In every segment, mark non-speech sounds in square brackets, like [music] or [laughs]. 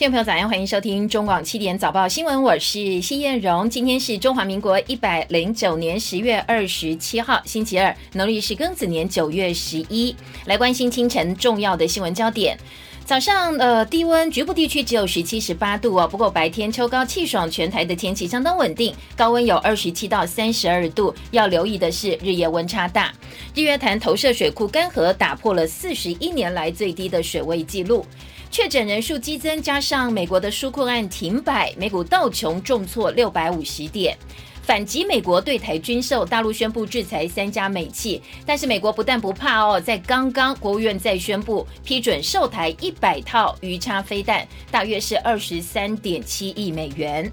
听众朋友，早上欢迎收听中广七点早报新闻，我是谢燕荣。今天是中华民国一百零九年十月二十七号，星期二，农历是庚子年九月十一。来关心清晨重要的新闻焦点。早上，呃，低温局部地区只有十七、十八度哦。不过白天秋高气爽，全台的天气相当稳定，高温有二十七到三十二度。要留意的是日夜温差大。日月潭投射水库干涸，打破了四十一年来最低的水位记录。确诊人数激增，加上美国的纾困案停摆，美股道琼重挫六百五十点。反击美国对台军售，大陆宣布制裁三家美企，但是美国不但不怕哦，在刚刚国务院再宣布批准售台一百套鱼叉飞弹，大约是二十三点七亿美元。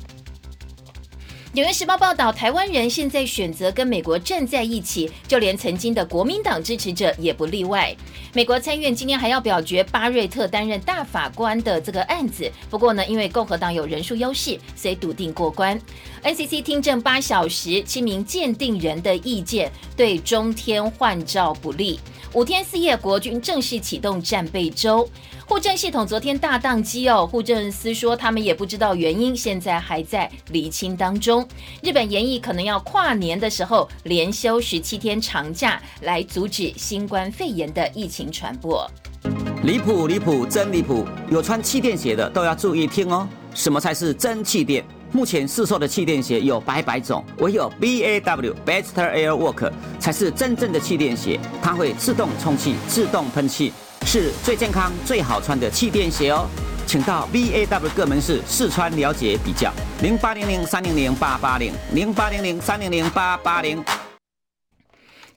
纽约时报报道，台湾人现在选择跟美国站在一起，就连曾经的国民党支持者也不例外。美国参院今天还要表决巴瑞特担任大法官的这个案子，不过呢，因为共和党有人数优势，所以笃定过关。NCC 听证八小时，七名鉴定人的意见对中天换照不利。五天四夜，国军正式启动战备周。护政系统昨天大宕机哦，护政司说他们也不知道原因，现在还在厘清当中。日本研议可能要跨年的时候连休十七天长假，来阻止新冠肺炎的疫情传播。离谱离谱真离谱！有穿气垫鞋的都要注意听哦。什么才是真气垫？目前市售的气垫鞋有百百种，唯有 B A W Bester Air Work 才是真正的气垫鞋，它会自动充气、自动喷气。是最健康、最好穿的气垫鞋哦，请到 V A W 各门市试穿了解比较，零八零零三零零八八零零八零零三零零八八零。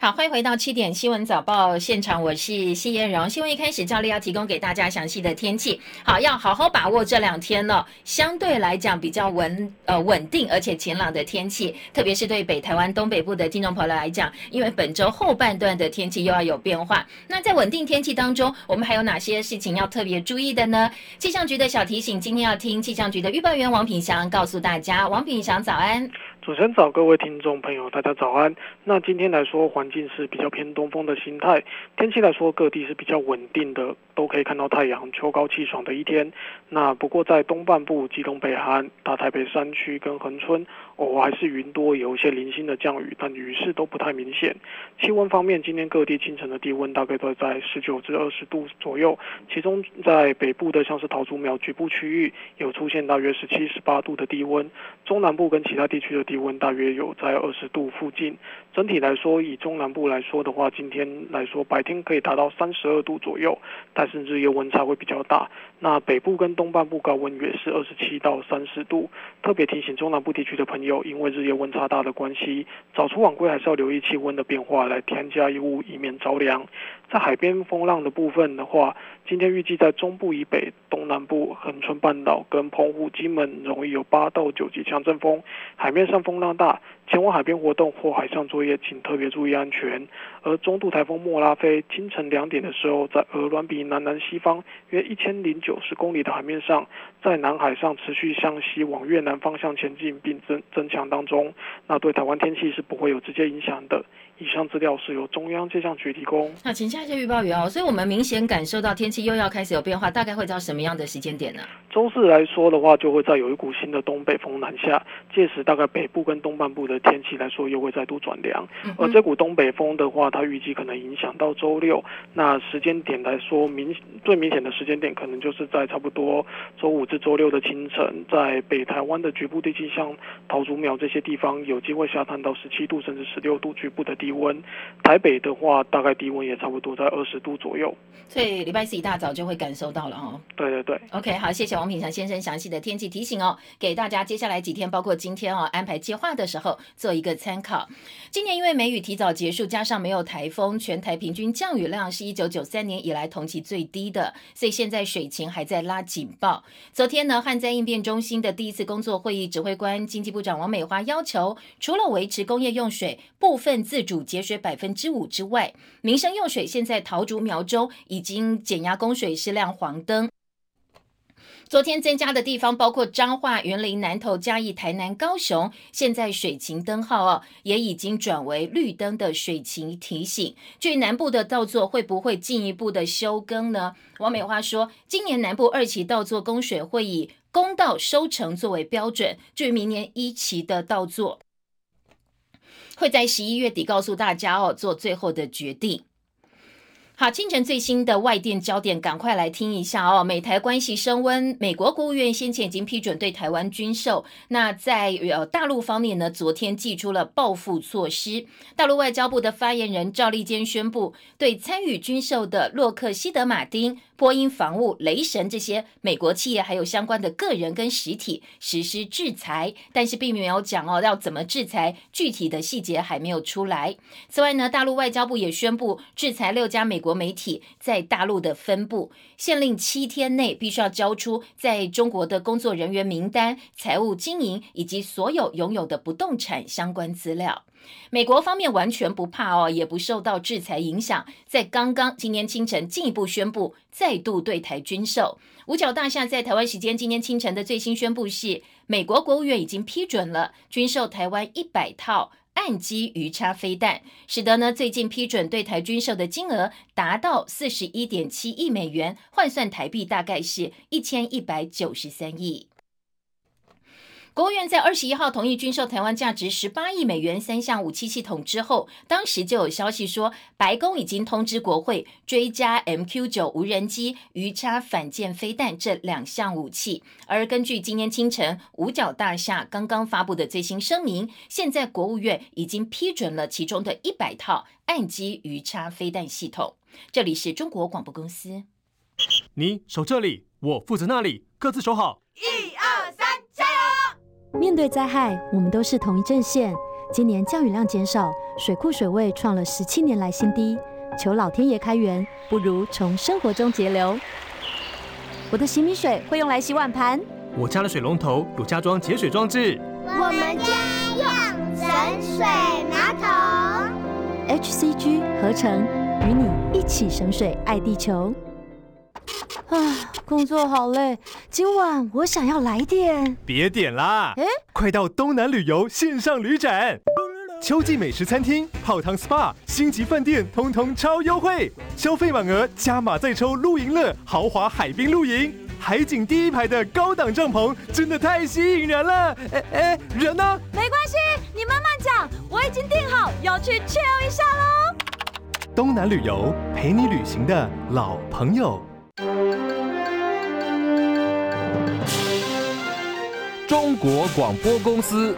好，欢迎回到七点新闻早报现场，我是谢燕荣。新闻一开始，照例要提供给大家详细的天气。好，要好好把握这两天呢，相对来讲比较稳呃稳定而且晴朗的天气，特别是对北台湾东北部的听众朋友来讲，因为本周后半段的天气又要有变化。那在稳定天气当中，我们还有哪些事情要特别注意的呢？气象局的小提醒，今天要听气象局的预报员王品祥告诉大家。王品祥，早安。主持人早，各位听众朋友，大家早安。那今天来说，环境是比较偏东风的心态，天气来说各地是比较稳定的，都可以看到太阳，秋高气爽的一天。那不过在东半部、基隆北韩、大台北山区跟恒春，我还是云多，有一些零星的降雨，但雨势都不太明显。气温方面，今天各地清晨的低温大概都在十九至二十度左右，其中在北部的像是桃竹苗局部区域有出现大约十七、十八度的低温，中南部跟其他地区的。低温大约有在二十度附近。整体来说，以中南部来说的话，今天来说白天可以达到三十二度左右，但是日夜温差会比较大。那北部跟东半部高温也是二十七到三十度。特别提醒中南部地区的朋友，因为日夜温差大的关系，早出晚归还是要留意气温的变化，来添加衣物，以免着凉。在海边风浪的部分的话，今天预计在中部以北、东南部、恒春半岛跟澎湖、金门容易有八到九级强阵风，海面上风浪大。前往海边活动或海上作业，请特别注意安全。而中度台风莫拉菲清晨两点的时候，在鹅銮鼻南南西方约一千零九十公里的海面上，在南海上持续向西往越南方向前进，并增增强当中。那对台湾天气是不会有直接影响的。以上资料是由中央气象局提供。那请下一些预报员哦。所以我们明显感受到天气又要开始有变化，大概会到什么样的时间点呢？周四来说的话，就会再有一股新的东北风南下，届时大概北部跟东半部的天气来说又会再度转凉。而这股东北风的话，它预计可能影响到周六。那时间点来说，明最明显的时间点可能就是在差不多周五至周六的清晨，在北台湾的局部地区，像桃竹苗这些地方，有机会下探到十七度甚至十六度局部的。低温，台北的话，大概低温也差不多在二十度左右，所以礼拜四一大早就会感受到了哦。对对对，OK，好，谢谢王品祥先生详细的天气提醒哦，给大家接下来几天，包括今天哦，安排计划的时候做一个参考。今年因为梅雨提早结束，加上没有台风，全台平均降雨量是一九九三年以来同期最低的，所以现在水情还在拉警报。昨天呢，旱灾应变中心的第一次工作会议，指挥官经济部长王美花要求，除了维持工业用水部分自主。节水百分之五之外，民生用水现在桃竹苗中已经减压供水是亮黄灯。昨天增加的地方包括彰化、云林、南投、嘉义、台南、高雄，现在水情灯号哦也已经转为绿灯的水情提醒。至于南部的稻作会不会进一步的休耕呢？王美花说，今年南部二期稻作供水会以公道收成作为标准，至于明年一期的稻作，会在十一月底告诉大家哦，做最后的决定。好，清晨最新的外电焦点，赶快来听一下哦。美台关系升温，美国国务院先前已经批准对台湾军售。那在呃大陆方面呢，昨天寄出了报复措施。大陆外交部的发言人赵立坚宣布，对参与军售的洛克希德马丁。波音防务、雷神这些美国企业还有相关的个人跟实体实施制裁，但是并没有讲哦要怎么制裁，具体的细节还没有出来。此外呢，大陆外交部也宣布制裁六家美国国媒体在大陆的分布，限令七天内必须要交出在中国的工作人员名单、财务经营以及所有拥有的不动产相关资料。美国方面完全不怕哦，也不受到制裁影响，在刚刚今天清晨进一步宣布再度对台军售。五角大厦在台湾时间今天清晨的最新宣布是，美国国务院已经批准了军售台湾一百套岸基鱼叉飞弹，使得呢最近批准对台军售的金额达到四十一点七亿美元，换算台币大概是一千一百九十三亿。国务院在二十一号同意军售台湾价值十八亿美元三项武器系统之后，当时就有消息说，白宫已经通知国会追加 MQ 九无人机、鱼叉反舰飞弹这两项武器。而根据今天清晨五角大厦刚刚发布的最新声明，现在国务院已经批准了其中的一百套岸基鱼叉飞弹系统。这里是中国广播公司，你守这里，我负责那里，各自守好。面对灾害，我们都是同一阵线。今年降雨量减少，水库水位创了十七年来新低，求老天爷开源，不如从生活中节流。我的洗米水会用来洗碗盘，我家的水龙头有加装节水装置，我们家用省水马桶。HCG 合成，与你一起省水，爱地球。啊，工作好累，今晚我想要来点。别点啦，哎，快到东南旅游线上旅展，秋季美食餐厅、泡汤 SPA、星级饭店，通通超优惠，消费满额加码再抽露营乐，豪华海滨露营，海景第一排的高档帐篷，真的太吸引人了。哎哎，人呢？没关系，你慢慢讲，我已经订好要去 chill 一下喽。东南旅游陪你旅行的老朋友。中国广播公司。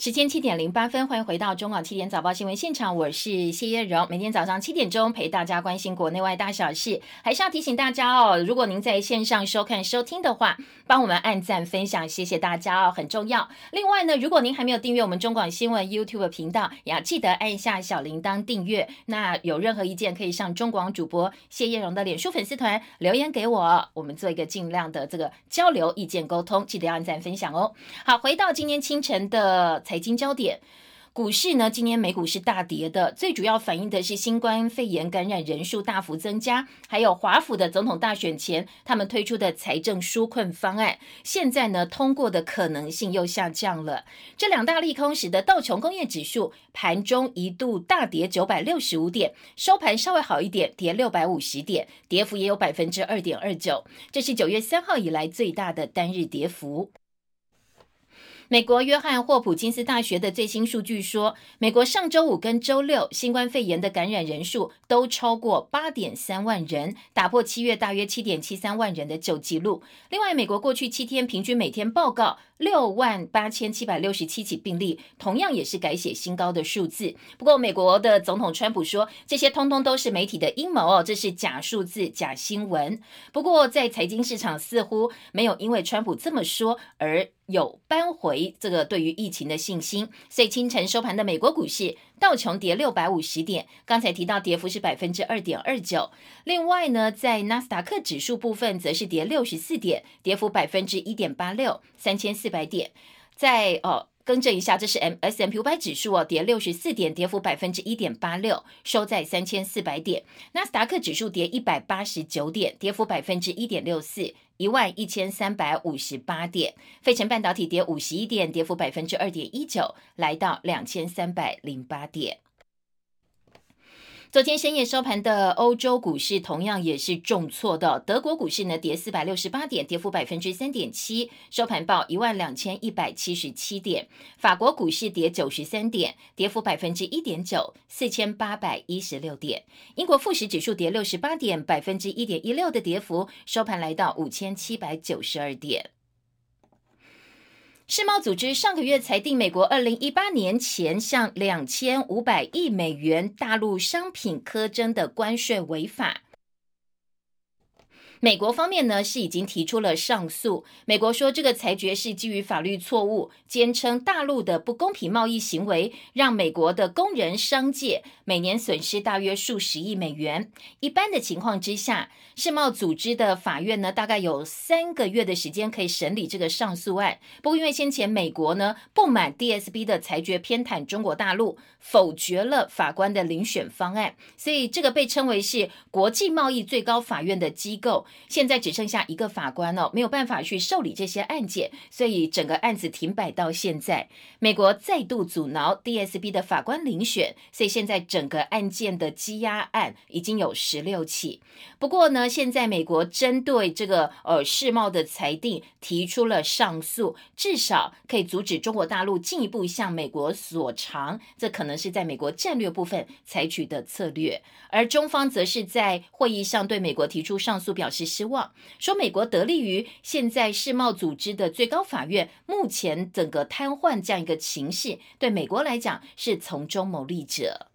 时间七点零八分，欢迎回到中广七点早报新闻现场，我是谢叶荣。每天早上七点钟陪大家关心国内外大小事，还是要提醒大家哦，如果您在线上收看收听的话，帮我们按赞分享，谢谢大家哦，很重要。另外呢，如果您还没有订阅我们中广新闻 YouTube 频道，也要记得按一下小铃铛订阅。那有任何意见，可以上中广主播谢叶荣的脸书粉丝团留言给我，我们做一个尽量的这个交流意见沟通，记得要按赞分享哦。好，回到今天清晨的。财经焦点，股市呢？今天美股是大跌的，最主要反映的是新冠肺炎感染人数大幅增加，还有华府的总统大选前他们推出的财政纾困方案，现在呢通过的可能性又下降了。这两大利空使得道琼工业指数盘中一度大跌九百六十五点，收盘稍微好一点，跌六百五十点，跌幅也有百分之二点二九，这是九月三号以来最大的单日跌幅。美国约翰霍普金斯大学的最新数据说，美国上周五跟周六新冠肺炎的感染人数都超过八点三万人，打破七月大约七点七三万人的旧纪录。另外，美国过去七天平均每天报告六万八千七百六十七起病例，同样也是改写新高的数字。不过，美国的总统川普说，这些通通都是媒体的阴谋哦，这是假数字、假新闻。不过，在财经市场似乎没有因为川普这么说而。有扳回这个对于疫情的信心，所以清晨收盘的美国股市道琼跌六百五十点，刚才提到跌幅是百分之二点二九。另外呢，在纳斯达克指数部分则是跌六十四点，跌幅百分之一点八六，三千四百点。在哦。更正一下，这是 M S M P 五百指数哦，跌六十四点，跌幅百分之一点八六，收在三千四百点。纳斯达克指数跌一百八十九点，跌幅百分之一点六四，一万一千三百五十八点。费城半导体跌五十一点，跌幅百分之二点一九，来到两千三百零八点。昨天深夜收盘的欧洲股市同样也是重挫的，德国股市呢跌四百六十八点，跌幅百分之三点七，收盘报一万两千一百七十七点；法国股市跌九十三点，跌幅百分之一点九，四千八百一十六点；英国富时指数跌六十八点，百分之一点一六的跌幅，收盘来到五千七百九十二点。世贸组织上个月裁定，美国二零一八年前向两千五百亿美元大陆商品苛征的关税违法。美国方面呢是已经提出了上诉。美国说这个裁决是基于法律错误，坚称大陆的不公平贸易行为让美国的工人商界每年损失大约数十亿美元。一般的情况之下，世贸组织的法院呢大概有三个月的时间可以审理这个上诉案。不过因为先前美国呢不满 DSB 的裁决偏袒中国大陆，否决了法官的遴选方案，所以这个被称为是国际贸易最高法院的机构。现在只剩下一个法官了，没有办法去受理这些案件，所以整个案子停摆到现在。美国再度阻挠 DSB 的法官遴选，所以现在整整个案件的积压案已经有十六起。不过呢，现在美国针对这个呃世贸的裁定提出了上诉，至少可以阻止中国大陆进一步向美国索偿。这可能是在美国战略部分采取的策略，而中方则是在会议上对美国提出上诉表示。失望，说美国得利于现在世贸组织的最高法院目前整个瘫痪这样一个情势，对美国来讲是从中牟利者。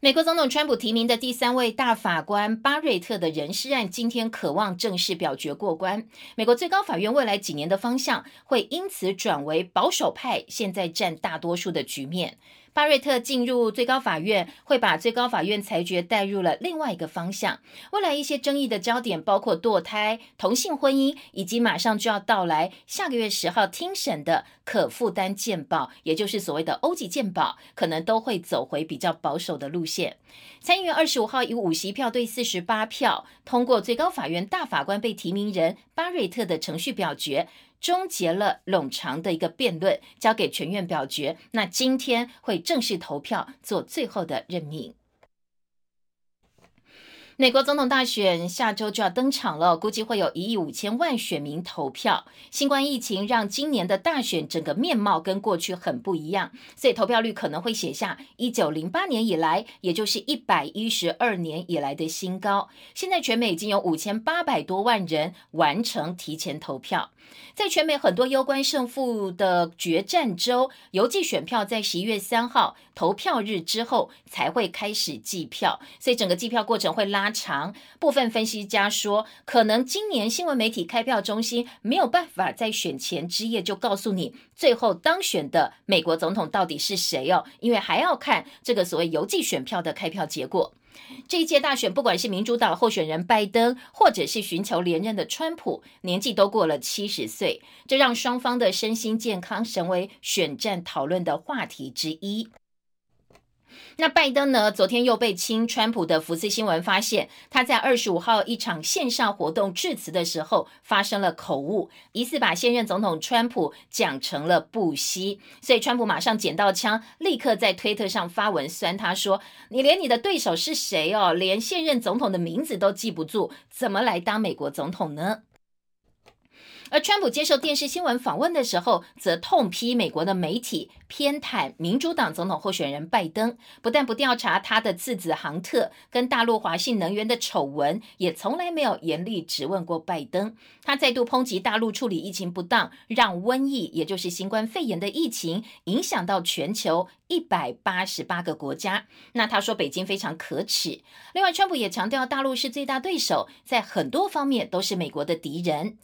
美国总统川普提名的第三位大法官巴瑞特的人事案，今天渴望正式表决过关。美国最高法院未来几年的方向会因此转为保守派现在占大多数的局面。巴瑞特进入最高法院，会把最高法院裁决带入了另外一个方向。未来一些争议的焦点，包括堕胎、同性婚姻，以及马上就要到来下个月十号听审的可负担健保，也就是所谓的欧级健保，可能都会走回比较保守的路线。参议院二十五号以五席票对四十八票通过最高法院大法官被提名人巴瑞特的程序表决。终结了冗长的一个辩论，交给全院表决。那今天会正式投票做最后的任命。美国总统大选下周就要登场了，估计会有一亿五千万选民投票。新冠疫情让今年的大选整个面貌跟过去很不一样，所以投票率可能会写下一九零八年以来，也就是一百一十二年以来的新高。现在全美已经有五千八百多万人完成提前投票。在全美很多攸关胜负的决战州，邮寄选票在十一月三号投票日之后才会开始计票，所以整个计票过程会拉。长部分分析家说，可能今年新闻媒体开票中心没有办法在选前之夜就告诉你最后当选的美国总统到底是谁哦，因为还要看这个所谓邮寄选票的开票结果。这一届大选，不管是民主党候选人拜登，或者是寻求连任的川普，年纪都过了七十岁，这让双方的身心健康成为选战讨论的话题之一。那拜登呢？昨天又被亲川普的福斯新闻发现，他在二十五号一场线上活动致辞的时候发生了口误，疑似把现任总统川普讲成了布希，所以川普马上捡到枪，立刻在推特上发文酸他说：“你连你的对手是谁哦，连现任总统的名字都记不住，怎么来当美国总统呢？”而川普接受电视新闻访问的时候，则痛批美国的媒体偏袒民主党总统候选人拜登，不但不调查他的次子杭特跟大陆华信能源的丑闻，也从来没有严厉质问过拜登。他再度抨击大陆处理疫情不当，让瘟疫，也就是新冠肺炎的疫情，影响到全球一百八十八个国家。那他说北京非常可耻。另外，川普也强调大陆是最大对手，在很多方面都是美国的敌人。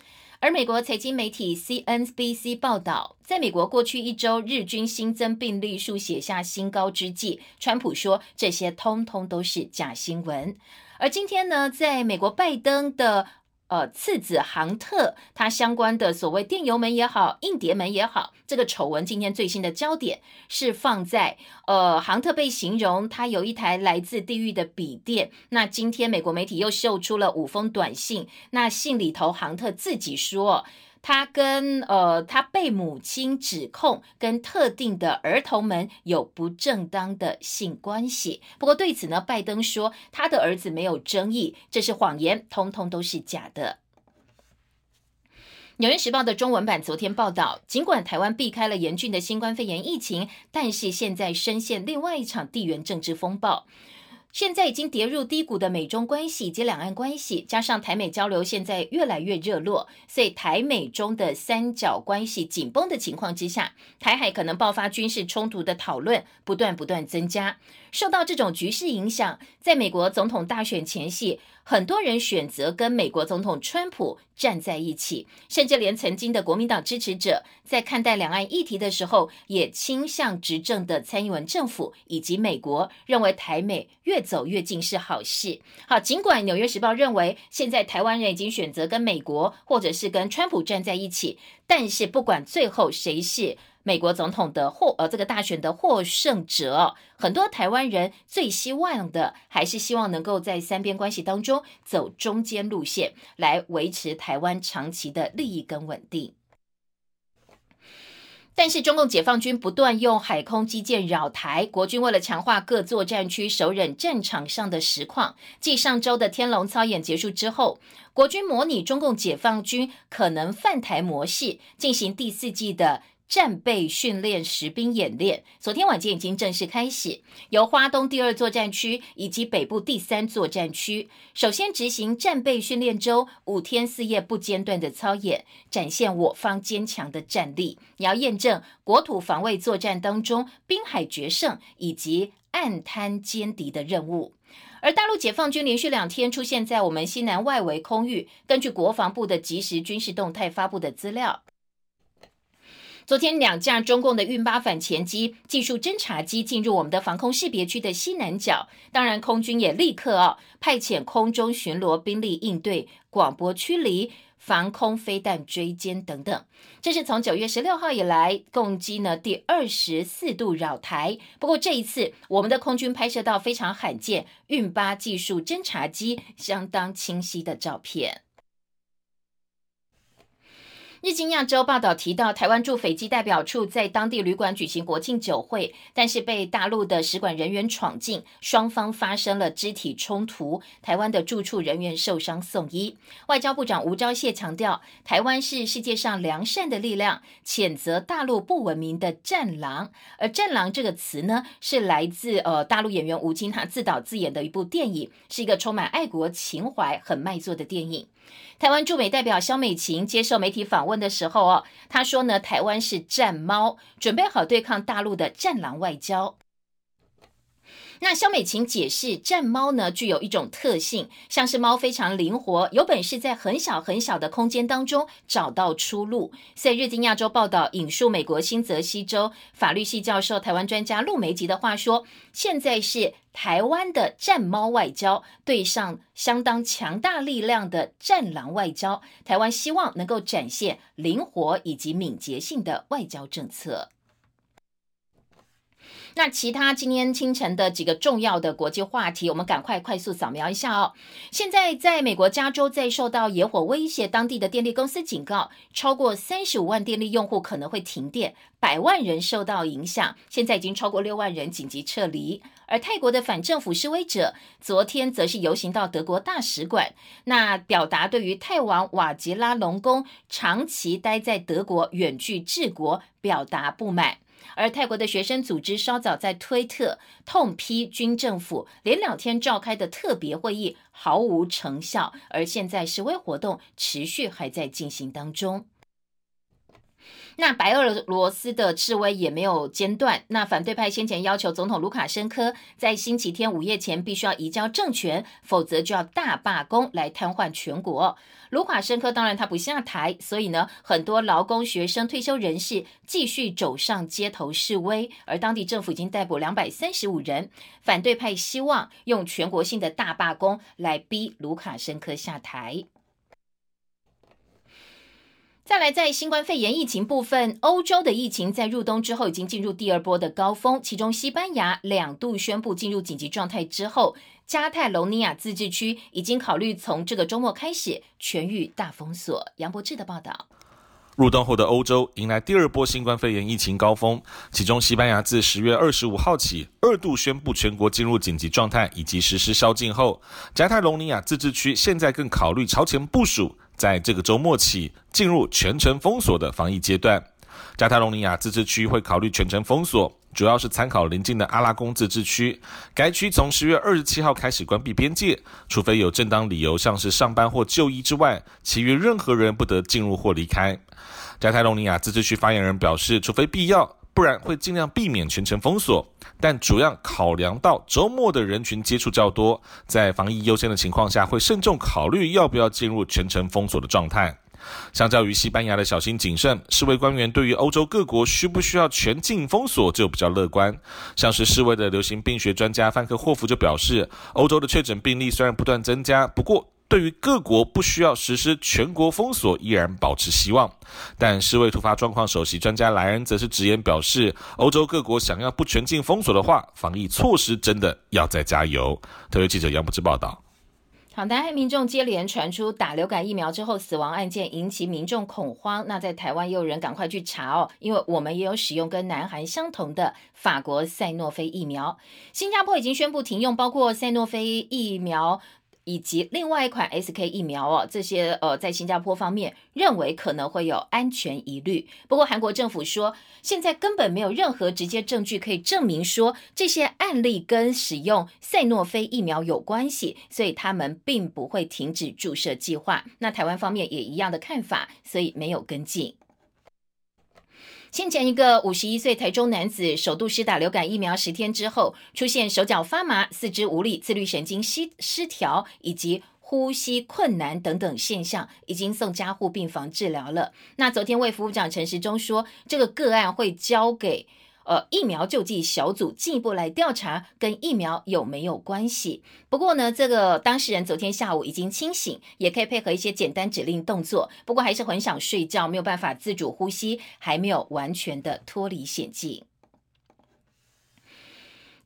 而美国财经媒体 CNBC 报道，在美国过去一周日均新增病例数写下新高之际，川普说这些通通都是假新闻。而今天呢，在美国拜登的呃，次子杭特，他相关的所谓电邮门也好，硬碟门也好，这个丑闻今天最新的焦点是放在呃，杭特被形容他有一台来自地狱的笔电。那今天美国媒体又秀出了五封短信，那信里头杭特自己说。他跟呃，他被母亲指控跟特定的儿童们有不正当的性关系。不过对此呢，拜登说他的儿子没有争议，这是谎言，通通都是假的。纽约时报的中文版昨天报道，尽管台湾避开了严峻的新冠肺炎疫情，但是现在深陷另外一场地缘政治风暴。现在已经跌入低谷的美中关系及两岸关系，加上台美交流现在越来越热络，所以台美中的三角关系紧绷的情况之下，台海可能爆发军事冲突的讨论不断不断增加。受到这种局势影响，在美国总统大选前夕。很多人选择跟美国总统川普站在一起，甚至连曾经的国民党支持者在看待两岸议题的时候，也倾向执政的蔡英文政府以及美国，认为台美越走越近是好事。好，尽管《纽约时报》认为现在台湾人已经选择跟美国或者是跟川普站在一起，但是不管最后谁是。美国总统的获呃这个大选的获胜者，很多台湾人最希望的还是希望能够在三边关系当中走中间路线，来维持台湾长期的利益跟稳定。但是中共解放军不断用海空基建扰台，国军为了强化各作战区首忍战场上的实况，继上周的天龙操演结束之后，国军模拟中共解放军可能犯台模式，进行第四季的。战备训练实兵演练，昨天晚间已经正式开始，由花东第二作战区以及北部第三作战区首先执行战备训练周，五天四夜不间断的操演，展现我方坚强的战力，也要验证国土防卫作战当中滨海决胜以及暗滩歼敌的任务。而大陆解放军连续两天出现在我们西南外围空域，根据国防部的即时军事动态发布的资料。昨天，两架中共的运八反潜机技术侦察机进入我们的防空识别区的西南角，当然，空军也立刻哦派遣空中巡逻兵力应对广播驱离、防空飞弹追歼等等。这是从九月十六号以来共机呢第二十四度扰台。不过这一次，我们的空军拍摄到非常罕见运八技术侦察机相当清晰的照片。日经亚洲报道提到，台湾驻斐济代表处在当地旅馆举行国庆酒会，但是被大陆的使馆人员闯进，双方发生了肢体冲突，台湾的驻处人员受伤送医。外交部长吴钊燮强调，台湾是世界上良善的力量，谴责大陆不文明的战狼。而战狼这个词呢，是来自呃大陆演员吴京他自导自演的一部电影，是一个充满爱国情怀、很卖座的电影。台湾驻美代表肖美琴接受媒体访问的时候，哦，她说呢，台湾是战猫，准备好对抗大陆的战狼外交。那肖美琴解释，战猫呢具有一种特性，像是猫非常灵活，有本事在很小很小的空间当中找到出路。在日经亚洲报道引述美国新泽西州法律系教授、台湾专家陆梅吉的话说，现在是台湾的战猫外交对上相当强大力量的战狼外交，台湾希望能够展现灵活以及敏捷性的外交政策。那其他今天清晨的几个重要的国际话题，我们赶快快速扫描一下哦。现在在美国加州在受到野火威胁，当地的电力公司警告，超过三十五万电力用户可能会停电，百万人受到影响。现在已经超过六万人紧急撤离。而泰国的反政府示威者昨天则是游行到德国大使馆，那表达对于泰王瓦吉拉隆功长期待在德国远距治国表达不满。而泰国的学生组织稍早在推特痛批军政府连两天召开的特别会议毫无成效，而现在示威活动持续还在进行当中。那白俄罗斯的示威也没有间断。那反对派先前要求总统卢卡申科在星期天午夜前必须要移交政权，否则就要大罢工来瘫痪全国。卢卡申科当然他不下台，所以呢，很多劳工、学生、退休人士继续走上街头示威，而当地政府已经逮捕两百三十五人。反对派希望用全国性的大罢工来逼卢卡申科下台。再来，在新冠肺炎疫情部分，欧洲的疫情在入冬之后已经进入第二波的高峰，其中西班牙两度宣布进入紧急状态之后，加泰隆尼亚自治区已经考虑从这个周末开始全域大封锁。杨博志的报道。入冬后的欧洲迎来第二波新冠肺炎疫情高峰，其中西班牙自十月二十五号起二度宣布全国进入紧急状态以及实施宵禁后，加泰隆尼亚自治区现在更考虑朝前部署。在这个周末起进入全城封锁的防疫阶段，加泰隆尼亚自治区会考虑全城封锁，主要是参考邻近的阿拉贡自治区。该区从十月二十七号开始关闭边界，除非有正当理由，像是上班或就医之外，其余任何人不得进入或离开。加泰隆尼亚自治区发言人表示，除非必要。不然会尽量避免全程封锁，但主要考量到周末的人群接触较多，在防疫优先的情况下，会慎重考虑要不要进入全程封锁的状态。相较于西班牙的小心谨慎，世卫官员对于欧洲各国需不需要全境封锁就比较乐观。像是世卫的流行病学专家范克霍夫就表示，欧洲的确诊病例虽然不断增加，不过。对于各国不需要实施全国封锁，依然保持希望。但世卫突发状况首席专家莱恩则是直言表示，欧洲各国想要不全境封锁的话，防疫措施真的要再加油。特约记者杨不知报道。好，南海民众接连传出打流感疫苗之后死亡案件，引起民众恐慌。那在台湾也有人赶快去查哦，因为我们也有使用跟南韩相同的法国赛诺菲疫苗。新加坡已经宣布停用包括赛诺菲疫苗。以及另外一款 SK 疫苗哦，这些呃，在新加坡方面认为可能会有安全疑虑。不过韩国政府说，现在根本没有任何直接证据可以证明说这些案例跟使用赛诺菲疫苗有关系，所以他们并不会停止注射计划。那台湾方面也一样的看法，所以没有跟进。先前一个五十一岁台中男子首度施打流感疫苗十天之后，出现手脚发麻、四肢无力、自律神经失失调以及呼吸困难等等现象，已经送加护病房治疗了。那昨天卫福部长陈时中说，这个个案会交给。呃，疫苗救济小组进一步来调查跟疫苗有没有关系。不过呢，这个当事人昨天下午已经清醒，也可以配合一些简单指令动作，不过还是很想睡觉，没有办法自主呼吸，还没有完全的脱离险境。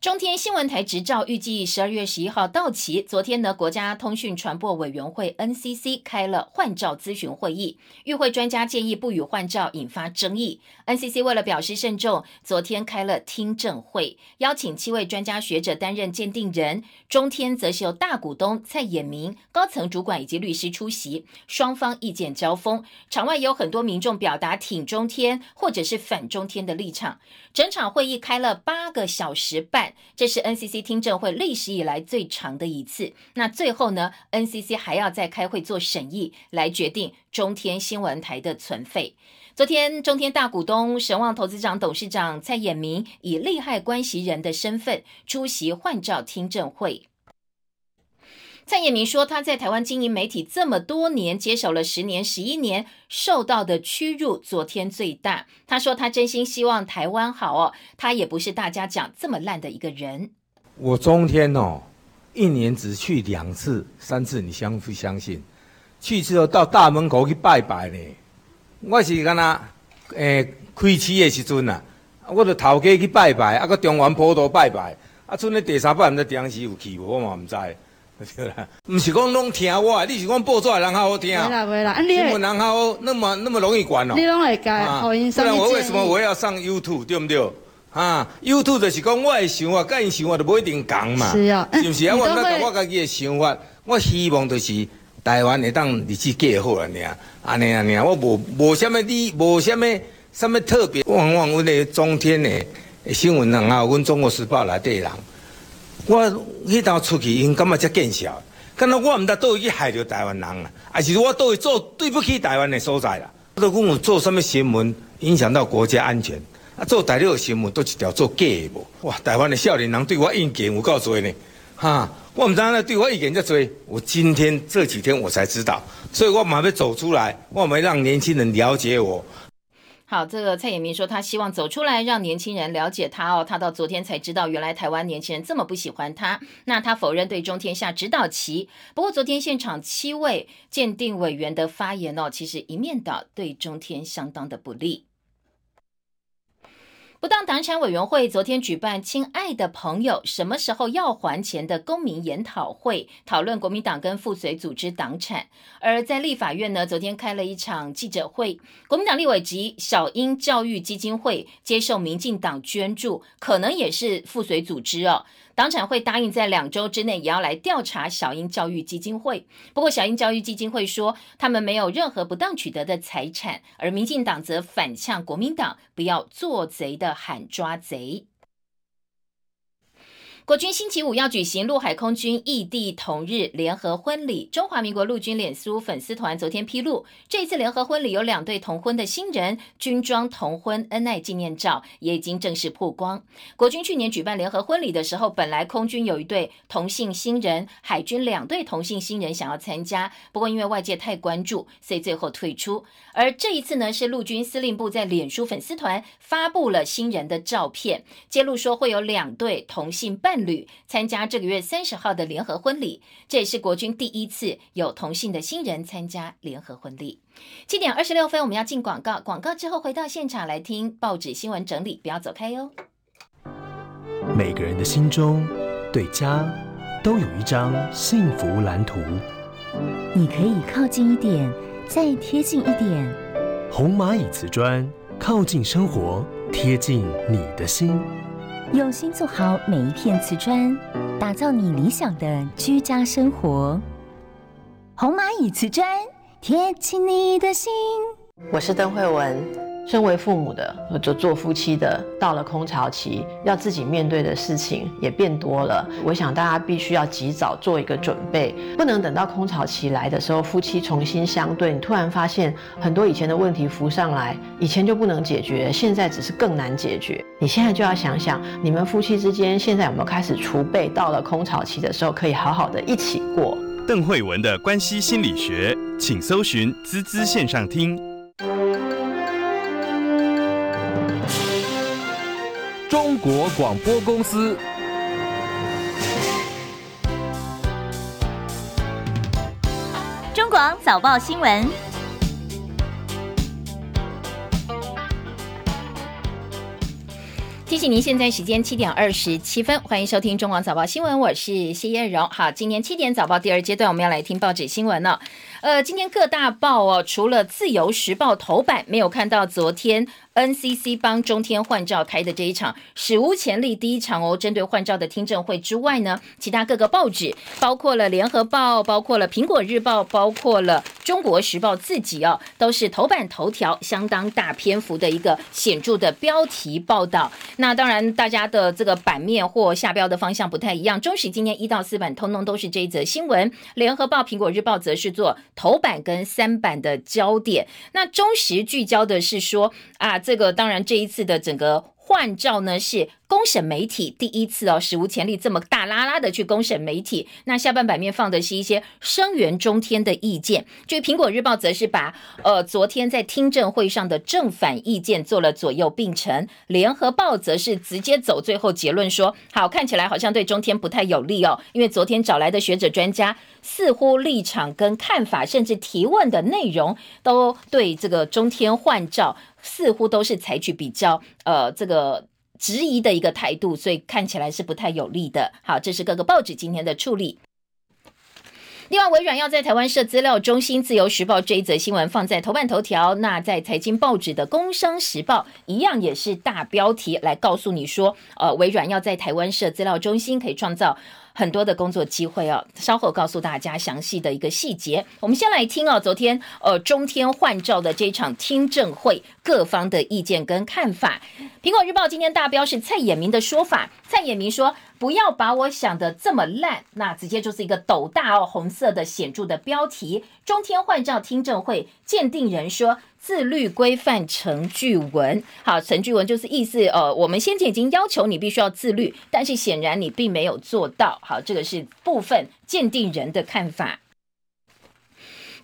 中天新闻台执照预计十二月十一号到期。昨天呢，国家通讯传播委员会 NCC 开了换照咨询会议，与会专家建议不予换照，引发争议。NCC 为了表示慎重，昨天开了听证会，邀请七位专家学者担任鉴定人。中天则是由大股东蔡衍明、高层主管以及律师出席，双方意见交锋。场外有很多民众表达挺中天或者是反中天的立场。整场会议开了八个小时半。这是 NCC 听证会历史以来最长的一次。那最后呢，NCC 还要再开会做审议，来决定中天新闻台的存废。昨天，中天大股东神旺投资长董事长蔡衍明以利害关系人的身份出席换照听证会。蔡衍明说，他在台湾经营媒体这么多年，接手了十年、十一年，受到的屈辱昨天最大。他说，他真心希望台湾好哦，他也不是大家讲这么烂的一个人。我中天哦，一年只去两次、三次，你相不相信？去之后到大门口去拜拜呢。我是干那诶开市的时阵啊，我着头家去拜拜，啊个中原普渡拜拜，啊剩咧第三拜毋知电视有去无，我嘛毋知。[laughs] 对啦，不是讲拢听我，你是讲报纸人较好听，没啦没啦，新闻人较好，那么那么容易管哦。你拢会改，好音不然我为什么我要上 YouTube，对不对？啊，YouTube 就是讲我的想法，跟伊想法就不一定共嘛。是啊，是不是 [laughs] 啊？我那我家己的想法，我希望就是台湾会当日子过好安尼啊，安尼安尼，我无无什么理，无什么什么特别。往往阮的中天的新闻人啊，阮中国时报内底人。我迄头出去，因感觉才见笑。敢若我毋知倒位去害着台湾人啊，还是我倒位做对不起台湾的所在啦。都讲有做什么新闻影响到国家安全，啊，做大陆的新闻都一条做假的无。哇，台湾的少年人对我意见有够多呢，哈，我毋知影对我意见遮多。我今天这几天我才知道，所以我马上走出来，我们让年轻人了解我。好，这个蔡衍明说他希望走出来，让年轻人了解他哦。他到昨天才知道，原来台湾年轻人这么不喜欢他。那他否认对中天下指导棋。不过昨天现场七位鉴定委员的发言哦，其实一面倒，对中天相当的不利。不当党产委员会昨天举办“亲爱的朋友，什么时候要还钱”的公民研讨会，讨论国民党跟附随组织党产。而在立法院呢，昨天开了一场记者会，国民党立委及小英教育基金会接受民进党捐助，可能也是附随组织哦。党产会答应在两周之内也要来调查小英教育基金会。不过，小英教育基金会说他们没有任何不当取得的财产，而民进党则反呛国民党不要做贼的喊抓贼。国军星期五要举行陆海空军异地同日联合婚礼。中华民国陆军脸书粉丝团昨天披露，这一次联合婚礼有两对同婚的新人军装同婚恩爱纪念照也已经正式曝光。国军去年举办联合婚礼的时候，本来空军有一对同性新人，海军两对同性新人想要参加，不过因为外界太关注，所以最后退出。而这一次呢，是陆军司令部在脸书粉丝团发布了新人的照片，揭露说会有两对同性伴。侣参加这个月三十号的联合婚礼，这也是国军第一次有同性的新人参加联合婚礼。七点二十六分，我们要进广告，广告之后回到现场来听报纸新闻整理，不要走开哟。每个人的心中对家都有一张幸福蓝图，你可以靠近一点，再贴近一点。红蚂蚁瓷砖，靠近生活，贴近你的心。用心做好每一片瓷砖，打造你理想的居家生活。红蚂蚁瓷砖，贴近你的心。我是邓慧文。身为父母的，或者做夫妻的，到了空巢期，要自己面对的事情也变多了。我想大家必须要及早做一个准备，不能等到空巢期来的时候，夫妻重新相对，你突然发现很多以前的问题浮上来，以前就不能解决，现在只是更难解决。你现在就要想想，你们夫妻之间现在有没有开始储备，到了空巢期的时候，可以好好的一起过。邓慧文的关系心理学，请搜寻滋滋线上听。中国广播公司。中广早报新闻。提醒您，现在时间七点二十七分，欢迎收听中广早报新闻，我是谢艳荣。好，今天七点早报第二阶段，我们要来听报纸新闻了。呃，今天各大报哦，除了自由时报头版没有看到昨天。NCC 帮中天换照开的这一场史无前例第一场哦，针对换照的听证会之外呢，其他各个报纸，包括了联合报，包括了苹果日报，包括了中国时报自己哦，都是头版头条相当大篇幅的一个显著的标题报道。那当然，大家的这个版面或下标的方向不太一样。中时今天一到四版通通都是这一则新闻，联合报、苹果日报则是做头版跟三版的焦点。那中时聚焦的是说啊。这个当然，这一次的整个换照呢是。公审媒体第一次哦，史无前例这么大拉拉的去公审媒体。那下半版面放的是一些声援中天的意见。据苹果日报，则是把呃昨天在听证会上的正反意见做了左右并陈。联合报则是直接走最后结论说，好看起来好像对中天不太有利哦，因为昨天找来的学者专家似乎立场跟看法，甚至提问的内容，都对这个中天换照似乎都是采取比较呃这个。呃质疑的一个态度，所以看起来是不太有利的。好，这是各个报纸今天的处理。另外，微软要在台湾设资料中心，《自由时报》这一则新闻放在头版头条。那在财经报纸的《工商时报》一样也是大标题来告诉你说，呃，微软要在台湾设资料中心，可以创造。很多的工作机会哦，稍后告诉大家详细的一个细节。我们先来听哦，昨天呃中天换照的这场听证会，各方的意见跟看法。苹果日报今天大标是蔡衍明的说法，蔡衍明说。不要把我想的这么烂，那直接就是一个斗大哦，红色的显著的标题。中天换照听证会鉴定人说自律规范程序文，好，程序文就是意思，呃，我们先前已经要求你必须要自律，但是显然你并没有做到。好，这个是部分鉴定人的看法。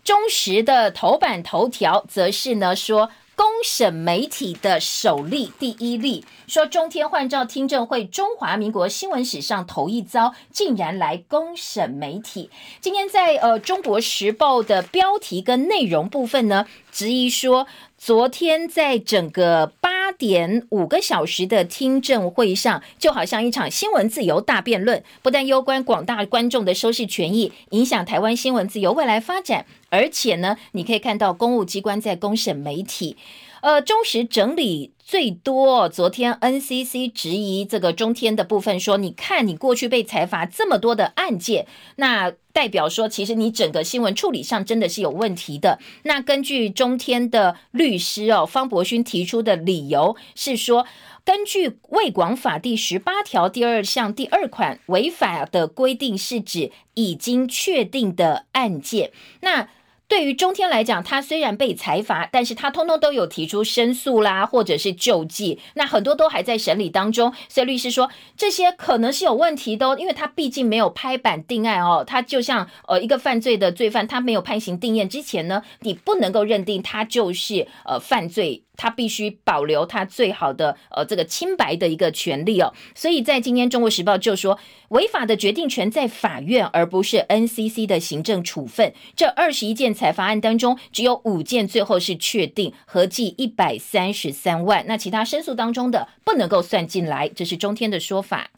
中时的头版头条则是呢说。公审媒体的首例，第一例说中天换照听证会，中华民国新闻史上头一遭，竟然来公审媒体。今天在呃《中国时报》的标题跟内容部分呢，质疑说，昨天在整个八点五个小时的听证会上，就好像一场新闻自由大辩论，不但攸关广大观众的收视权益，影响台湾新闻自由未来发展。而且呢，你可以看到公务机关在公审媒体，呃，中时整理最多。昨天 NCC 质疑这个中天的部分，说你看你过去被裁罚这么多的案件，那代表说其实你整个新闻处理上真的是有问题的。那根据中天的律师哦方博勋提出的理由是说，根据《卫广法》第十八条第二项第二款，违法的规定是指已经确定的案件。那对于中天来讲，他虽然被裁罚，但是他通通都有提出申诉啦，或者是救济，那很多都还在审理当中。所以律师说，这些可能是有问题的，因为他毕竟没有拍板定案哦。他就像呃一个犯罪的罪犯，他没有判刑定验之前呢，你不能够认定他就是呃犯罪。他必须保留他最好的呃这个清白的一个权利哦，所以在今天《中国时报》就说，违法的决定权在法院，而不是 NCC 的行政处分。这二十一件采罚案当中，只有五件最后是确定，合计一百三十三万。那其他申诉当中的不能够算进来，这是中天的说法。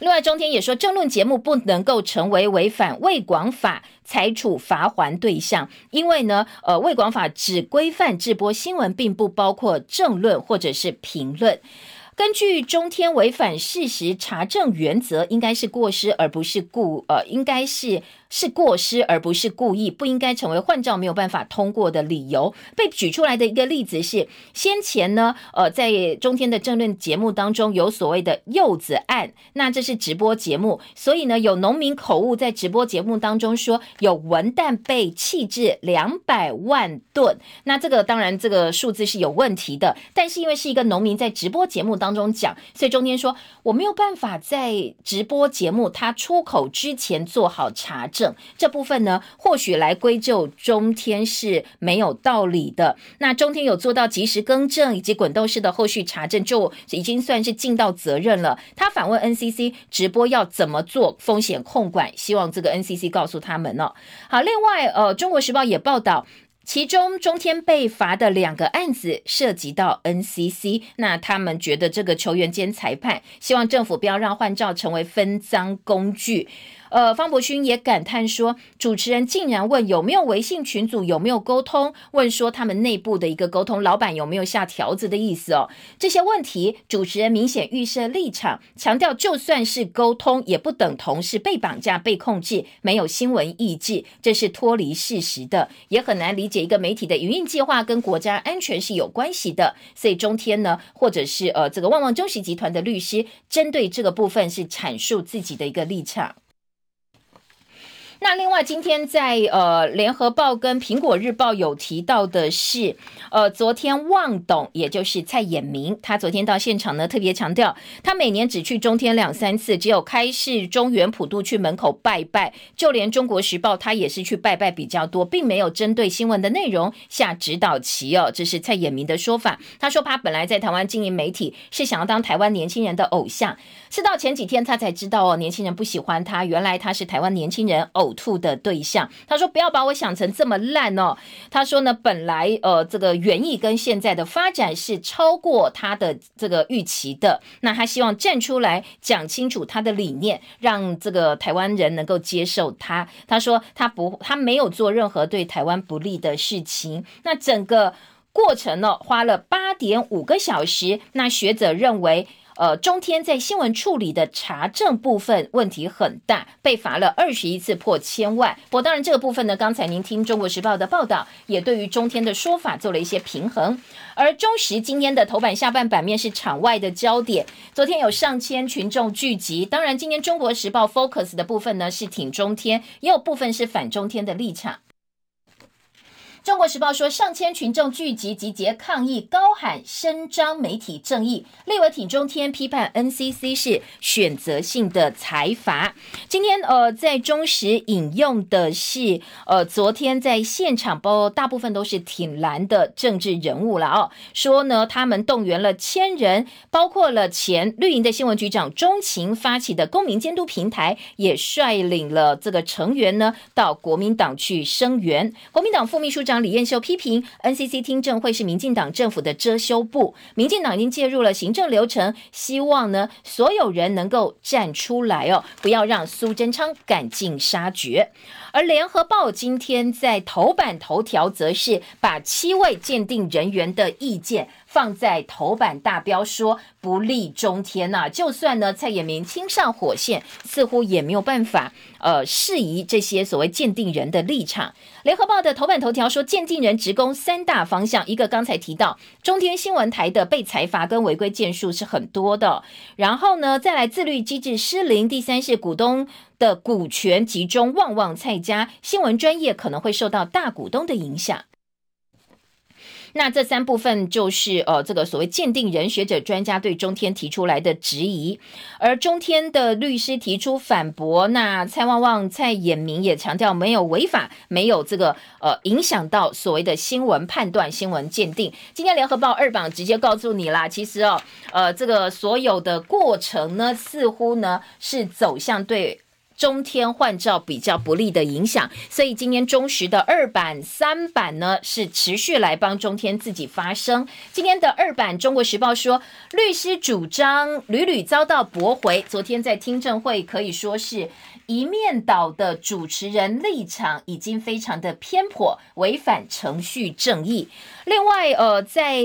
另外，中天也说，政论节目不能够成为违反卫广法裁处罚还对象，因为呢，呃，卫广法只规范直播新闻，并不包括政论或者是评论。根据中天违反事实查证原则，应该是过失而不是故，呃，应该是。是过失而不是故意，不应该成为换照没有办法通过的理由。被举出来的一个例子是，先前呢，呃，在中天的政论节目当中有所谓的柚子案，那这是直播节目，所以呢，有农民口误在直播节目当中说有文旦被弃置两百万吨，那这个当然这个数字是有问题的，但是因为是一个农民在直播节目当中讲，所以中天说我没有办法在直播节目他出口之前做好查证。这部分呢，或许来归咎中天是没有道理的。那中天有做到及时更正以及滚动式的后续查证，就已经算是尽到责任了。他反问 NCC 直播要怎么做风险控管，希望这个 NCC 告诉他们呢。好，另外，呃，中国时报也报道。其中中天被罚的两个案子涉及到 NCC，那他们觉得这个球员兼裁判，希望政府不要让换照成为分赃工具。呃，方博勋也感叹说，主持人竟然问有没有微信群组有没有沟通，问说他们内部的一个沟通，老板有没有下条子的意思哦？这些问题，主持人明显预设立场，强调就算是沟通，也不等同是被绑架、被控制，没有新闻意志，这是脱离事实的，也很难理解。一个媒体的营运计划跟国家安全是有关系的，所以中天呢，或者是呃这个旺旺中实集团的律师，针对这个部分是阐述自己的一个立场。那另外，今天在呃联合报跟苹果日报有提到的是，呃，昨天旺董也就是蔡衍明，他昨天到现场呢，特别强调，他每年只去中天两三次，只有开市中原普渡去门口拜拜，就连中国时报他也是去拜拜比较多，并没有针对新闻的内容下指导棋哦，这是蔡衍明的说法。他说他本来在台湾经营媒体，是想要当台湾年轻人的偶像，是到前几天他才知道哦，年轻人不喜欢他，原来他是台湾年轻人偶。吐的对象，他说不要把我想成这么烂哦。他说呢，本来呃这个园艺跟现在的发展是超过他的这个预期的。那他希望站出来讲清楚他的理念，让这个台湾人能够接受他。他说他不，他没有做任何对台湾不利的事情。那整个过程呢，花了八点五个小时。那学者认为。呃，中天在新闻处理的查证部分问题很大，被罚了二十一次破千万。我当然这个部分呢，刚才您听中国时报的报道，也对于中天的说法做了一些平衡。而中时今天的头版下半版面是场外的焦点，昨天有上千群众聚集。当然，今天中国时报 focus 的部分呢是挺中天，也有部分是反中天的立场。中国时报说，上千群众聚集集结抗议，高喊伸张媒体正义。立委挺中天批判 NCC 是选择性的财阀。今天呃，在中时引用的是呃，昨天在现场包大部分都是挺蓝的政治人物了哦，说呢他们动员了千人，包括了前绿营的新闻局长钟情发起的公民监督平台，也率领了这个成员呢到国民党去声援。国民党副秘书长。长李彦秀批评 NCC 听证会是民进党政府的遮羞布，民进党已经介入了行政流程，希望呢所有人能够站出来哦，不要让苏贞昌赶尽杀绝。而联合报今天在头版头条则是把七位鉴定人员的意见。放在头版大标说不利中天呐，就算呢蔡衍明亲上火线，似乎也没有办法呃适宜这些所谓鉴定人的立场。联合报的头版头条说，鉴定人职工三大方向，一个刚才提到中天新闻台的被裁罚跟违规件数是很多的，然后呢再来自律机制失灵，第三是股东的股权集中，旺旺蔡家新闻专业可能会受到大股东的影响。那这三部分就是呃，这个所谓鉴定人、学者、专家对中天提出来的质疑，而中天的律师提出反驳。那蔡旺旺、蔡衍明也强调没有违法，没有这个呃影响到所谓的新闻判断、新闻鉴定。今天联合报二榜直接告诉你啦，其实哦，呃，这个所有的过程呢，似乎呢是走向对。中天换照比较不利的影响，所以今天中时的二版、三版呢是持续来帮中天自己发声。今天的二版，《中国时报》说，律师主张屡屡遭到驳回。昨天在听证会可以说是一面倒的主持人立场已经非常的偏颇，违反程序正义。另外，呃，在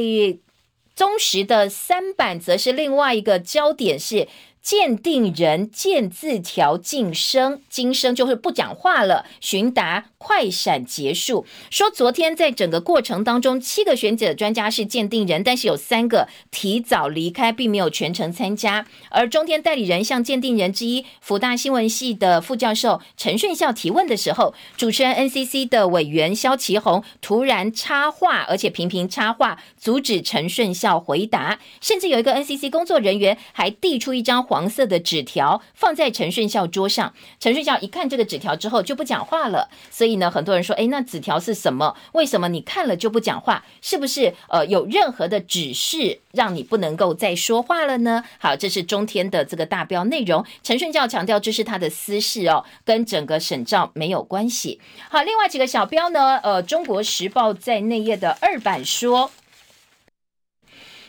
中时的三版则是另外一个焦点是。鉴定人见字条晋升，今生就是不讲话了。询答快闪结束，说昨天在整个过程当中，七个选举的专家是鉴定人，但是有三个提早离开，并没有全程参加。而中天代理人向鉴定人之一，福大新闻系的副教授陈顺孝提问的时候，主持人 NCC 的委员肖其宏突然插话，而且频频插话，阻止陈顺孝回答，甚至有一个 NCC 工作人员还递出一张。黄黄色的纸条放在陈顺孝桌上，陈顺孝一看这个纸条之后就不讲话了。所以呢，很多人说，哎，那纸条是什么？为什么你看了就不讲话？是不是呃有任何的指示让你不能够再说话了呢？好，这是中天的这个大标内容。陈顺孝强调这是他的私事哦，跟整个审照没有关系。好，另外几个小标呢？呃，中国时报在内页的二版说。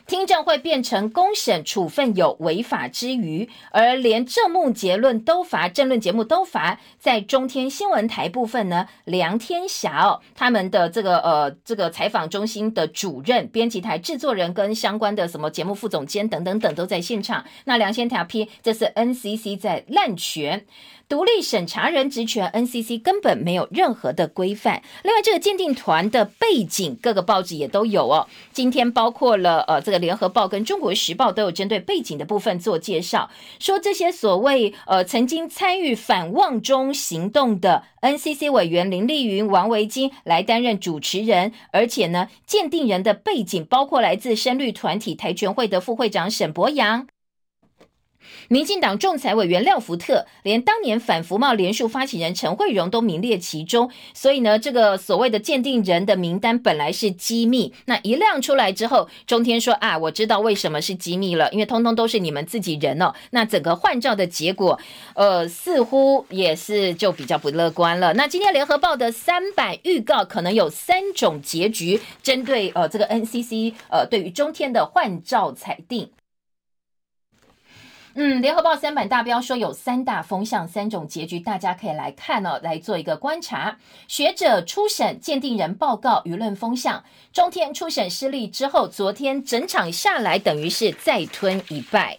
听证会变成公审处分有违法之余，而连政目结论都罚，政论节目都罚。在中天新闻台部分呢，梁天霞哦，他们的这个呃这个采访中心的主任、编辑台制作人跟相关的什么节目副总监等等等都在现场。那梁先条批，这是 NCC 在滥权。独立审查人职权，NCC 根本没有任何的规范。另外，这个鉴定团的背景，各个报纸也都有哦。今天包括了呃，这个联合报跟中国时报都有针对背景的部分做介绍，说这些所谓呃曾经参与反望中行动的 NCC 委员林丽云、王维金来担任主持人，而且呢，鉴定人的背景包括来自深绿团体台全会的副会长沈博阳。民进党仲裁委员廖福特，连当年反服贸联署发起人陈慧荣都名列其中，所以呢，这个所谓的鉴定人的名单本来是机密，那一亮出来之后，中天说啊，我知道为什么是机密了，因为通通都是你们自己人哦。那整个换照的结果，呃，似乎也是就比较不乐观了。那今天联合报的三版预告可能有三种结局，针对呃这个 NCC 呃对于中天的换照裁定。嗯，联合报三版大标说有三大风向，三种结局，大家可以来看哦，来做一个观察。学者初审，鉴定人报告，舆论风向。中天初审失利之后，昨天整场下来，等于是再吞一败。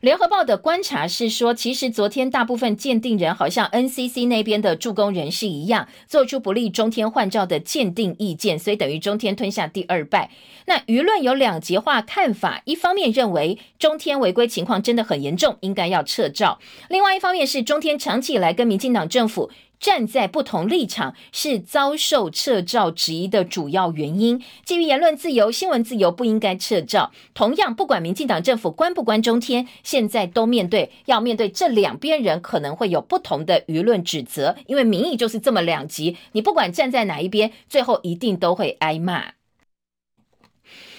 联合报的观察是说，其实昨天大部分鉴定人好像 NCC 那边的助攻人士一样，做出不利中天换照的鉴定意见，所以等于中天吞下第二败。那舆论有两极化看法，一方面认为中天违规情况真的很严重，应该要撤照；另外一方面是中天长期以来跟民进党政府。站在不同立场是遭受撤照质疑的主要原因。基于言论自由、新闻自由，不应该撤照。同样，不管民进党政府关不关中天，现在都面对要面对这两边人可能会有不同的舆论指责，因为民意就是这么两极，你不管站在哪一边，最后一定都会挨骂。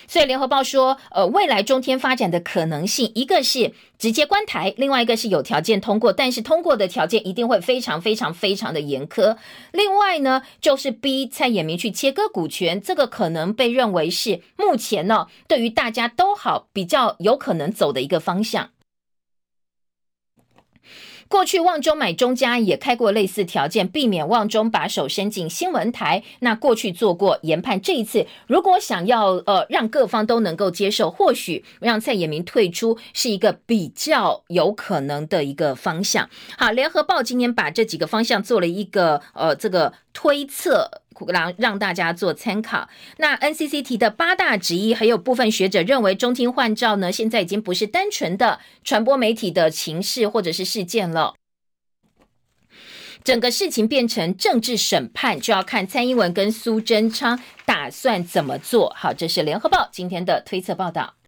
所以联合报说，呃，未来中天发展的可能性，一个是直接关台，另外一个是有条件通过，但是通过的条件一定会非常非常非常的严苛。另外呢，就是逼蔡衍明去切割股权，这个可能被认为是目前呢，对于大家都好比较有可能走的一个方向。过去旺中买中家也开过类似条件，避免旺中把手伸进新闻台。那过去做过研判，这一次如果想要呃让各方都能够接受，或许让蔡衍明退出是一个比较有可能的一个方向。好，联合报今天把这几个方向做了一个呃这个推测。让让大家做参考。那 NCC 提的八大质疑，还有部分学者认为，中听换照呢，现在已经不是单纯的传播媒体的情势或者是事件了，整个事情变成政治审判，就要看蔡英文跟苏贞昌打算怎么做。好，这是联合报今天的推测报道。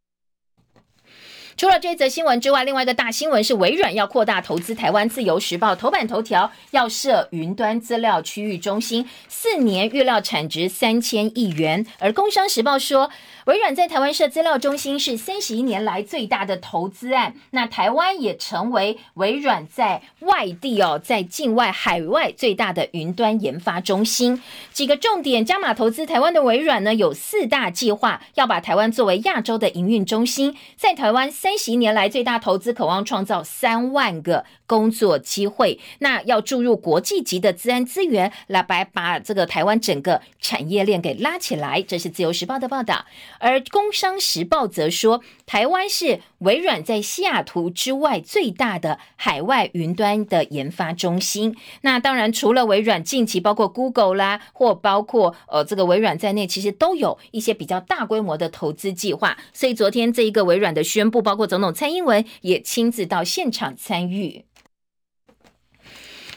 除了这则新闻之外，另外一个大新闻是微软要扩大投资台湾。自由时报头版头条要设云端资料区域中心，四年预料产值三千亿元。而工商时报说。微软在台湾设资料中心是三十一年来最大的投资案，那台湾也成为微软在外地哦，在境外海外最大的云端研发中心。几个重点加码投资台湾的微软呢，有四大计划，要把台湾作为亚洲的营运中心。在台湾三十年来最大投资，渴望创造三万个工作机会。那要注入国际级的资安资源，来把把这个台湾整个产业链给拉起来。这是自由时报的报道。而《工商时报》则说，台湾是微软在西雅图之外最大的海外云端的研发中心。那当然，除了微软，近期包括 Google 啦，或包括呃这个微软在内，其实都有一些比较大规模的投资计划。所以昨天这一个微软的宣布，包括总统蔡英文也亲自到现场参与。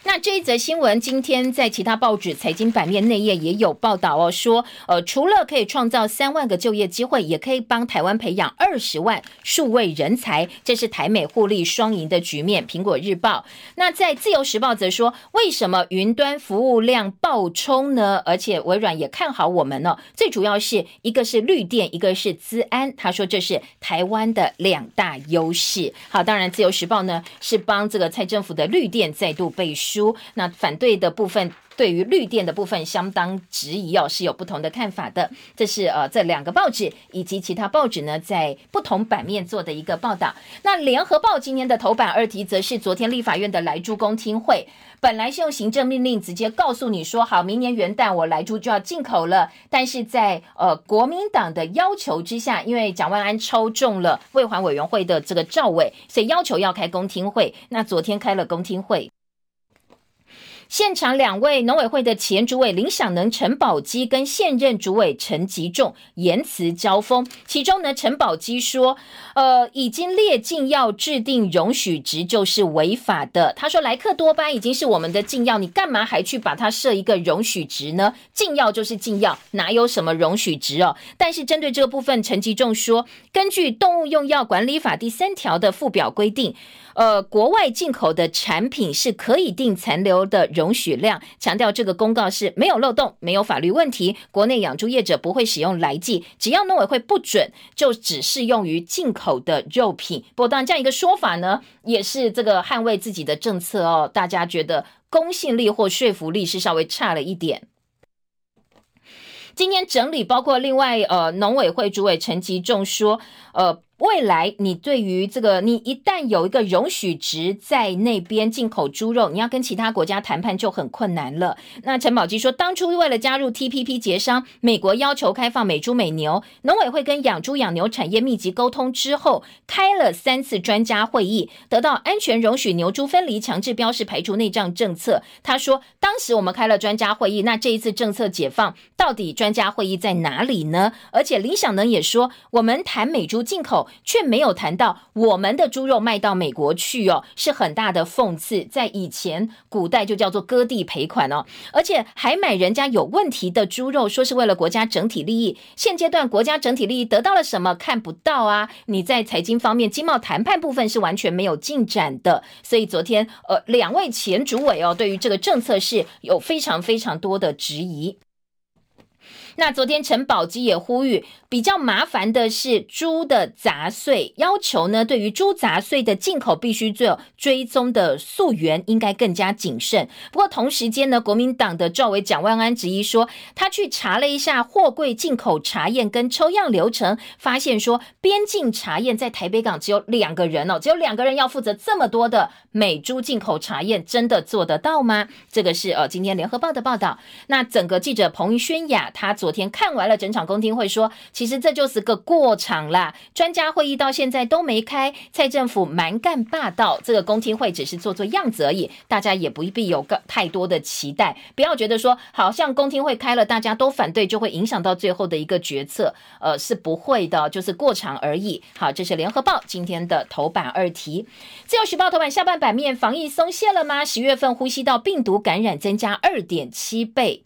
那这一则新闻，今天在其他报纸财经版面内页也有报道哦，说呃，除了可以创造三万个就业机会，也可以帮台湾培养二十万数位人才，这是台美互利双赢的局面。苹果日报那在自由时报则说，为什么云端服务量爆冲呢？而且微软也看好我们呢，最主要是一个是绿电，一个是资安，他说这是台湾的两大优势。好，当然自由时报呢是帮这个蔡政府的绿电再度背书。那反对的部分，对于绿电的部分相当质疑哦，是有不同的看法的。这是呃这两个报纸以及其他报纸呢，在不同版面做的一个报道。那联合报今天的头版二题，则是昨天立法院的来珠公听会，本来是用行政命令直接告诉你说，好，明年元旦我来珠就要进口了。但是在呃国民党的要求之下，因为蒋万安抽中了卫环委员会的这个赵委，所以要求要开公听会。那昨天开了公听会。现场两位农委会的前主委林享能、陈宝基跟现任主委陈吉仲言辞交锋。其中呢，陈宝基说：“呃，已经列禁药制定容许值就是违法的。”他说：“莱克多巴已经是我们的禁药，你干嘛还去把它设一个容许值呢？禁药就是禁药，哪有什么容许值哦？”但是针对这个部分，陈吉仲说：“根据《动物用药管理法》第三条的附表规定。”呃，国外进口的产品是可以定残留的容许量，强调这个公告是没有漏洞、没有法律问题。国内养猪业者不会使用来剂，只要农委会不准，就只适用于进口的肉品。不过，当然这样一个说法呢，也是这个捍卫自己的政策哦。大家觉得公信力或说服力是稍微差了一点。今天整理包括另外呃，农委会主委陈吉仲说，呃。未来，你对于这个，你一旦有一个容许值在那边进口猪肉，你要跟其他国家谈判就很困难了。那陈宝基说，当初为了加入 TPP 协商，美国要求开放美猪美牛，农委会跟养猪养牛产业密集沟通之后，开了三次专家会议，得到安全容许牛猪分离、强制标示、排除内脏政策。他说，当时我们开了专家会议，那这一次政策解放，到底专家会议在哪里呢？而且林想能也说，我们谈美猪进口。却没有谈到我们的猪肉卖到美国去哦，是很大的讽刺。在以前古代就叫做割地赔款哦，而且还买人家有问题的猪肉，说是为了国家整体利益。现阶段国家整体利益得到了什么？看不到啊！你在财经方面经贸谈判部分是完全没有进展的。所以昨天呃，两位前主委哦，对于这个政策是有非常非常多的质疑。那昨天陈宝基也呼吁，比较麻烦的是猪的杂碎，要求呢，对于猪杂碎的进口必须做追踪的溯源，应该更加谨慎。不过同时间呢，国民党的赵伟蒋万安质疑说，他去查了一下货柜进口查验跟抽样流程，发现说边境查验在台北港只有两个人哦，只有两个人要负责这么多的美猪进口查验，真的做得到吗？这个是呃今天联合报的报道。那整个记者彭宣雅他。昨天看完了整场公听会，说其实这就是个过场啦。专家会议到现在都没开，蔡政府蛮干霸道，这个公听会只是做做样子而已，大家也不必有个太多的期待，不要觉得说好像公听会开了，大家都反对就会影响到最后的一个决策，呃，是不会的，就是过场而已。好，这是联合报今天的头版二题，自由时报头版下半版面，防疫松懈了吗？十月份呼吸道病毒感染增加二点七倍。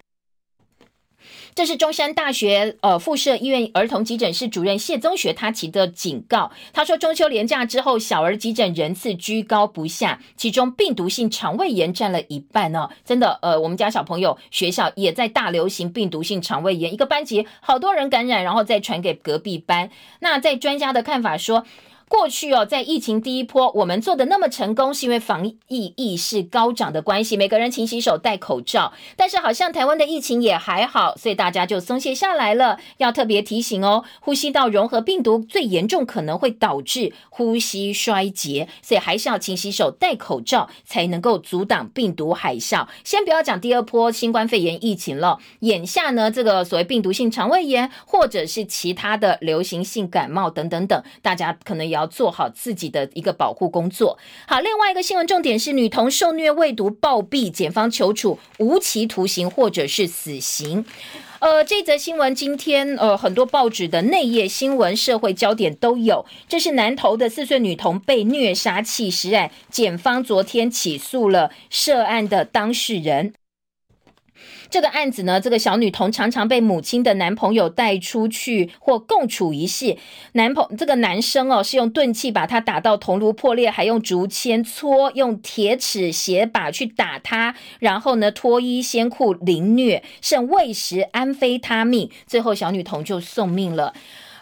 这是中山大学呃附设医院儿童急诊室主任谢宗学他提的警告。他说，中秋连假之后，小儿急诊人次居高不下，其中病毒性肠胃炎占了一半呢。真的，呃，我们家小朋友学校也在大流行病毒性肠胃炎，一个班级好多人感染，然后再传给隔壁班。那在专家的看法说。过去哦，在疫情第一波，我们做的那么成功，是因为防疫意识高涨的关系，每个人勤洗手、戴口罩。但是好像台湾的疫情也还好，所以大家就松懈下来了。要特别提醒哦，呼吸道融合病毒最严重，可能会导致呼吸衰竭，所以还是要勤洗手、戴口罩，才能够阻挡病毒海啸。先不要讲第二波新冠肺炎疫情了，眼下呢，这个所谓病毒性肠胃炎，或者是其他的流行性感冒等等等，大家可能要。要做好自己的一个保护工作。好，另外一个新闻重点是女童受虐未读暴毙，检方求处无期徒刑或者是死刑。呃，这则新闻今天呃很多报纸的内页新闻、社会焦点都有。这是南投的四岁女童被虐杀弃尸案，检方昨天起诉了涉案的当事人。这个案子呢，这个小女童常常被母亲的男朋友带出去或共处一室。男朋这个男生哦，是用钝器把她打到头颅破裂，还用竹签搓，用铁尺鞋把去打她，然后呢脱衣掀裤凌虐，甚喂食安非他命，最后小女童就送命了。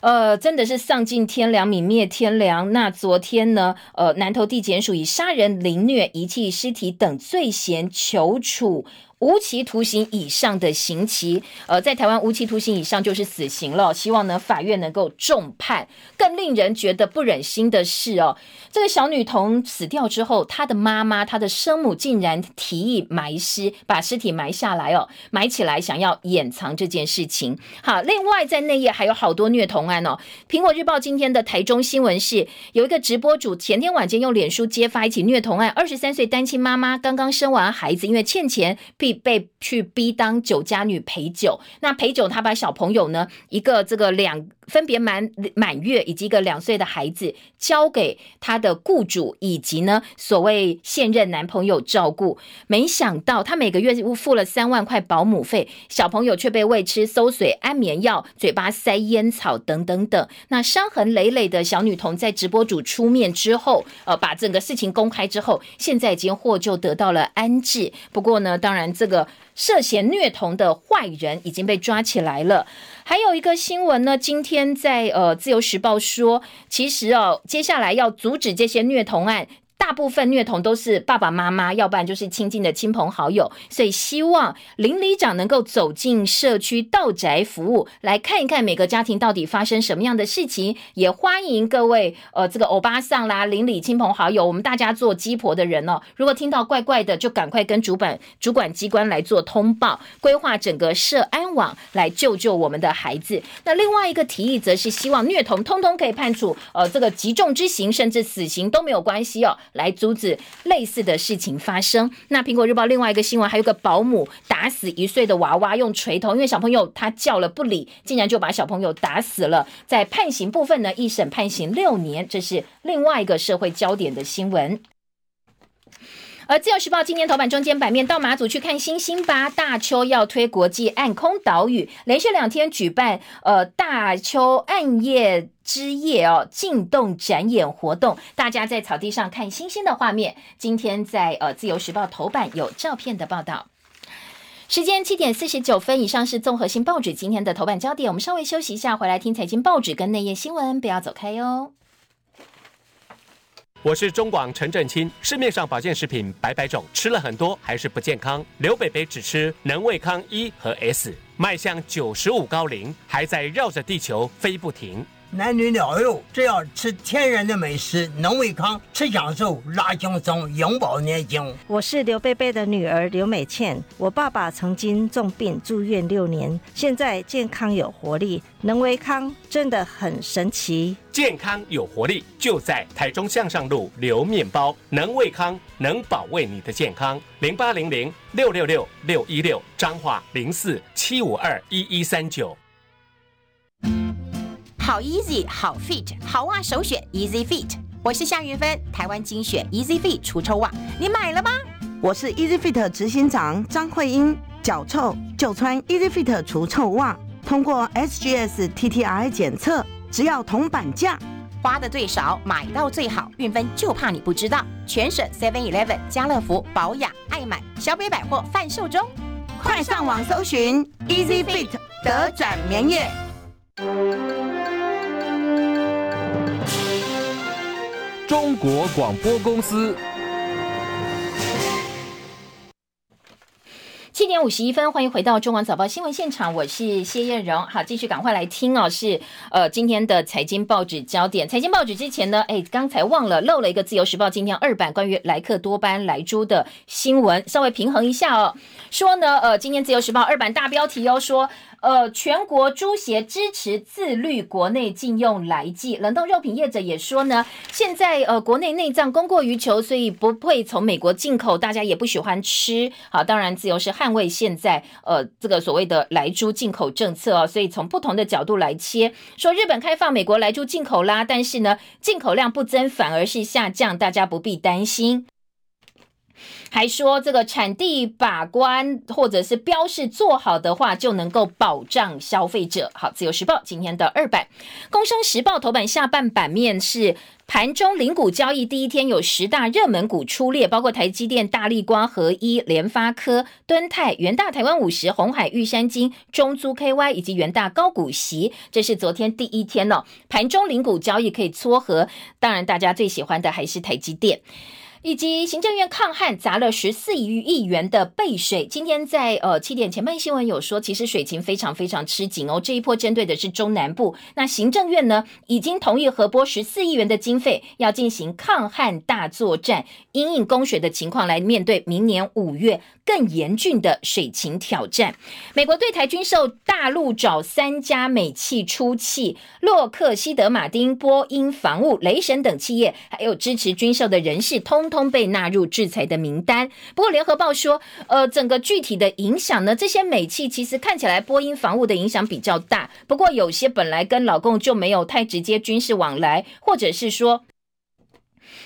呃，真的是丧尽天良，泯灭天良。那昨天呢，呃，南投地检署以杀人、凌虐、遗弃尸体等罪嫌求处。无期徒刑以上的刑期，呃，在台湾无期徒刑以上就是死刑了。希望呢，法院能够重判。更令人觉得不忍心的是哦，这个小女童死掉之后，她的妈妈、她的生母竟然提议埋尸，把尸体埋下来哦，埋起来，想要掩藏这件事情。好，另外在内页还有好多虐童案哦。苹果日报今天的台中新闻是，有一个直播主前天晚间用脸书揭发一起虐童案，二十三岁单亲妈妈刚刚生完孩子，因为欠钱。被去逼当酒家女陪酒，那陪酒他把小朋友呢一个这个两分别满满月以及一个两岁的孩子交给他的雇主以及呢所谓现任男朋友照顾，没想到他每个月付了三万块保姆费，小朋友却被喂吃馊水、安眠药、嘴巴塞烟草等等等。那伤痕累累的小女童在直播主出面之后，呃，把整个事情公开之后，现在已经获救得到了安置。不过呢，当然。这个涉嫌虐童的坏人已经被抓起来了。还有一个新闻呢，今天在呃《自由时报》说，其实哦，接下来要阻止这些虐童案。大部分虐童都是爸爸妈妈，要不然就是亲近的亲朋好友，所以希望邻里长能够走进社区道宅服务，来看一看每个家庭到底发生什么样的事情。也欢迎各位呃这个欧巴桑啦、邻里亲朋好友，我们大家做鸡婆的人哦，如果听到怪怪的，就赶快跟主管主管机关来做通报，规划整个社安网来救救我们的孩子。那另外一个提议则是希望虐童通通可以判处呃这个极重之刑，甚至死刑都没有关系哦。来阻止类似的事情发生。那苹果日报另外一个新闻，还有个保姆打死一岁的娃娃，用锤头，因为小朋友他叫了不理，竟然就把小朋友打死了。在判刑部分呢，一审判刑六年，这是另外一个社会焦点的新闻。而自由时报今天头版中间版面，到马祖去看星星吧。大邱要推国际暗空岛屿，连续两天举办呃大邱暗夜之夜哦进洞展演活动，大家在草地上看星星的画面。今天在呃自由时报头版有照片的报道。时间七点四十九分，以上是综合性报纸今天的头版焦点。我们稍微休息一下，回来听财经报纸跟内页新闻，不要走开哟。我是中广陈振清。市面上保健食品百百种，吃了很多还是不健康。刘北北只吃能胃康一和 S，迈向九十五高龄，还在绕着地球飞不停。男女老幼，只要吃天然的美食，能胃康，吃享受，拉轻松，永葆年轻。我是刘贝贝的女儿刘美倩，我爸爸曾经重病住院六年，现在健康有活力，能胃康真的很神奇。健康有活力，就在台中向上路刘面包，能胃康，能保卫你的健康。零八零零六六六六一六，彰化零四七五二一一三九。好 easy，好 fit，好袜首选 Easy Fit。我是夏云芬，台湾精选 Easy Fit 除臭袜，你买了吗？我是 Easy Fit 执行长张慧英，脚臭就穿 Easy Fit 除臭袜，通过 SGS TTI 检测，只要铜板价，花的最少，买到最好。运芬就怕你不知道，全省 Seven Eleven、家乐福、保养、爱买、小北百货贩售中，快上网搜寻 Easy Fit 德转棉业。中国广播公司。七点五十一分，欢迎回到中广早报新闻现场，我是谢艳荣。好，继续赶快来听哦，是呃今天的财经报纸焦点。财经报纸之前呢，哎，刚才忘了漏了一个自由时报今天二版关于莱克多巴莱猪的新闻，稍微平衡一下哦。说呢，呃，今天自由时报二版大标题哦，说。呃，全国猪协支持自律国内禁用来剂，冷冻肉品业者也说呢，现在呃国内内脏供过于求，所以不会从美国进口，大家也不喜欢吃。好，当然自由是捍卫现在呃这个所谓的来猪进口政策哦，所以从不同的角度来切，说日本开放美国来猪进口啦，但是呢进口量不增反而是下降，大家不必担心。还说这个产地把关或者是标示做好的话，就能够保障消费者。好，自由时报今天的二版，工商时报头版下半版面是盘中零股交易第一天有十大热门股出列，包括台积电、大立光、合一、联发科、敦泰、元大、台湾五十、红海、玉山金、中租 KY 以及元大高股息。这是昨天第一天哦，盘中零股交易可以撮合，当然大家最喜欢的还是台积电。以及行政院抗旱砸了十四亿亿元的备水，今天在呃七点前半新闻有说，其实水情非常非常吃紧哦。这一波针对的是中南部，那行政院呢已经同意核拨十四亿元的经费，要进行抗旱大作战，因应供水的情况来面对明年五月更严峻的水情挑战。美国对台军售，大陆找三家美企出气，洛克希德马丁、波音防务、雷神等企业，还有支持军售的人士，通通。被纳入制裁的名单。不过，联合报说，呃，整个具体的影响呢，这些美企其实看起来波音防务的影响比较大。不过，有些本来跟老共就没有太直接军事往来，或者是说。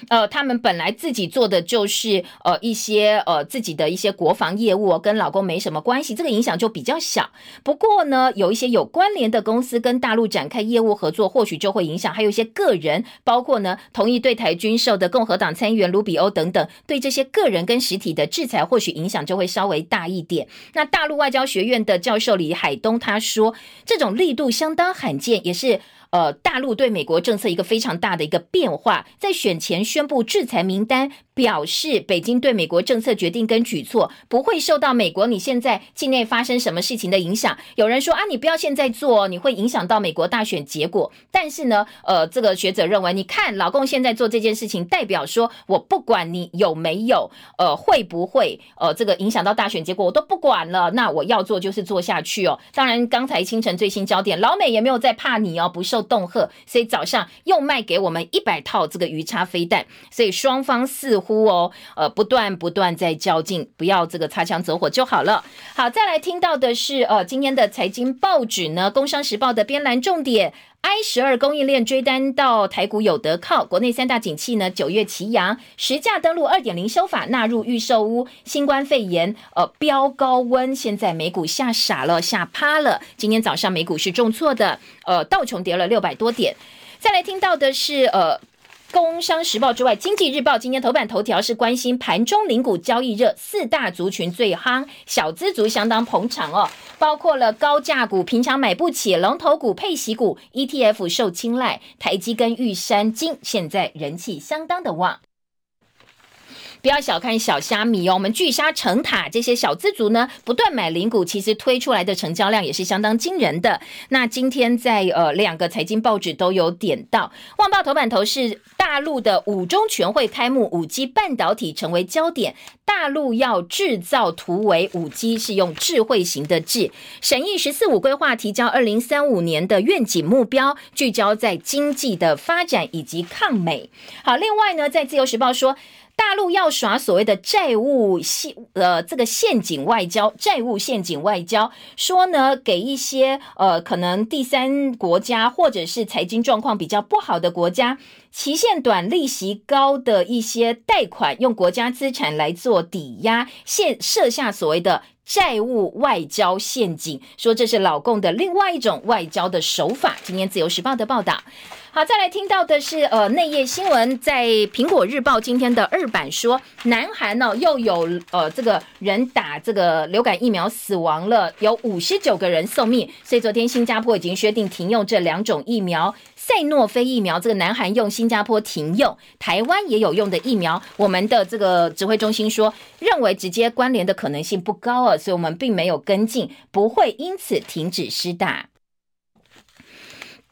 呃，他们本来自己做的就是呃一些呃自己的一些国防业务，跟老公没什么关系，这个影响就比较小。不过呢，有一些有关联的公司跟大陆展开业务合作，或许就会影响。还有一些个人，包括呢同意对台军售的共和党参议员卢比欧等等，对这些个人跟实体的制裁，或许影响就会稍微大一点。那大陆外交学院的教授李海东他说，这种力度相当罕见，也是。呃，大陆对美国政策一个非常大的一个变化，在选前宣布制裁名单。表示北京对美国政策决定跟举措不会受到美国你现在境内发生什么事情的影响。有人说啊，你不要现在做，你会影响到美国大选结果。但是呢，呃，这个学者认为，你看老公现在做这件事情，代表说我不管你有没有，呃，会不会呃这个影响到大选结果，我都不管了。那我要做就是做下去哦。当然，刚才清晨最新焦点，老美也没有在怕你哦，不受受恫吓，所以早上又卖给我们一百套这个鱼叉飞弹，所以双方似乎哦，呃，不断不断在较劲，不要这个擦枪走火就好了。好，再来听到的是呃，今天的财经报纸呢，《工商时报》的编栏重点。I 十二供应链追单到台股有得靠，国内三大景气呢九月齐扬，实价登录二点零修法纳入预售屋，新冠肺炎呃飙高温，现在美股吓傻了吓趴了，今天早上美股是重挫的，呃道琼跌了六百多点，再来听到的是呃。工商时报之外，经济日报今天头版头条是关心盘中零股交易热，四大族群最夯，小资族相当捧场哦，包括了高价股平常买不起，龙头股配息股 ETF 受青睐，台积跟玉山金现在人气相当的旺。不要小看小虾米哦，我们巨虾成塔这些小资族呢，不断买零股，其实推出来的成交量也是相当惊人的。那今天在呃两个财经报纸都有点到，旺报头版头是大陆的五中全会开幕，五 G 半导体成为焦点，大陆要制造突围，五 G 是用智慧型的智，审议“十四五”规划，提交二零三五年的愿景目标，聚焦在经济的发展以及抗美。好，另外呢，在自由时报说。大陆要耍所谓的债务陷呃这个陷阱外交，债务陷阱外交，说呢给一些呃可能第三国家或者是财经状况比较不好的国家，期限短、利息高的一些贷款，用国家资产来做抵押，现设下所谓的债务外交陷阱，说这是老共的另外一种外交的手法。今天自由时报的报道。好，再来听到的是呃内页新闻，在苹果日报今天的二版说，南韩呢又有呃这个人打这个流感疫苗死亡了，有五十九个人送命，所以昨天新加坡已经决定停用这两种疫苗，赛诺菲疫苗，这个南韩用，新加坡停用，台湾也有用的疫苗，我们的这个指挥中心说，认为直接关联的可能性不高啊，所以我们并没有跟进，不会因此停止施打。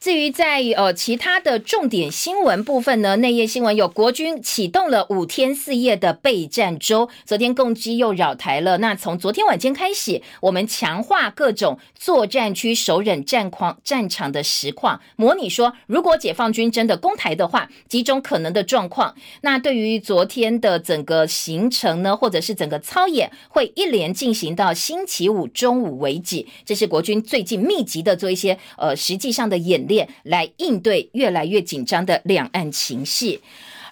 至于在呃其他的重点新闻部分呢，内页新闻有国军启动了五天四夜的备战周，昨天攻击又扰台了。那从昨天晚间开始，我们强化各种作战区首忍战况、战场的实况，模拟说如果解放军真的攻台的话，几种可能的状况。那对于昨天的整个行程呢，或者是整个操演，会一连进行到星期五中午为止。这是国军最近密集的做一些呃实际上的演。练来应对越来越紧张的两岸情势，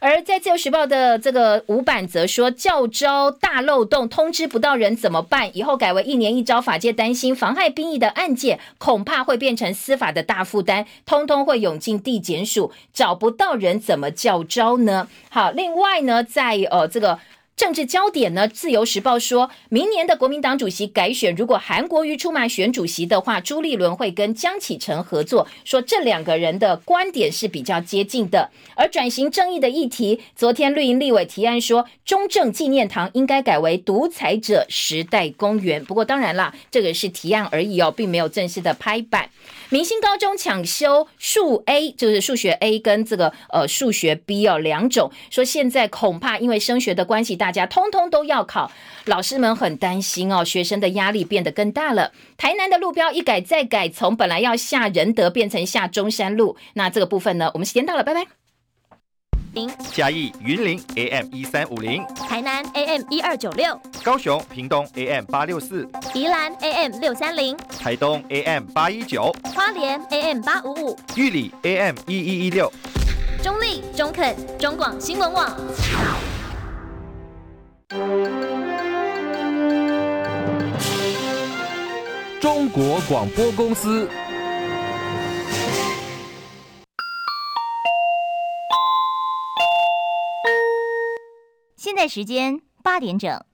而在自由时报的这个五版则说，教招大漏洞，通知不到人怎么办？以后改为一年一招，法界担心妨害兵役的案件，恐怕会变成司法的大负担，通通会涌进地检署，找不到人怎么教招呢？好，另外呢，在呃这个。政治焦点呢？自由时报说，明年的国民党主席改选，如果韩国瑜出马选主席的话，朱立伦会跟江启臣合作。说这两个人的观点是比较接近的。而转型正义的议题，昨天绿营立委提案说，中正纪念堂应该改为独裁者时代公园。不过当然啦，这个是提案而已哦，并没有正式的拍板。明星高中抢修数 A，就是数学 A 跟这个呃数学 B 哦两种，说现在恐怕因为升学的关系大，大家通通都要考，老师们很担心哦，学生的压力变得更大了。台南的路标一改再改，从本来要下仁德变成下中山路，那这个部分呢，我们时间到了，拜拜。嘉义云林 AM 一三五零，台南 AM 一二九六，高雄屏东 AM 八六四，宜兰 AM 六三零，台东 AM 八一九，花莲 AM 八五五，玉里 AM 一一一六，中立中肯中广新闻网。中国广播公司。现在时间八点整。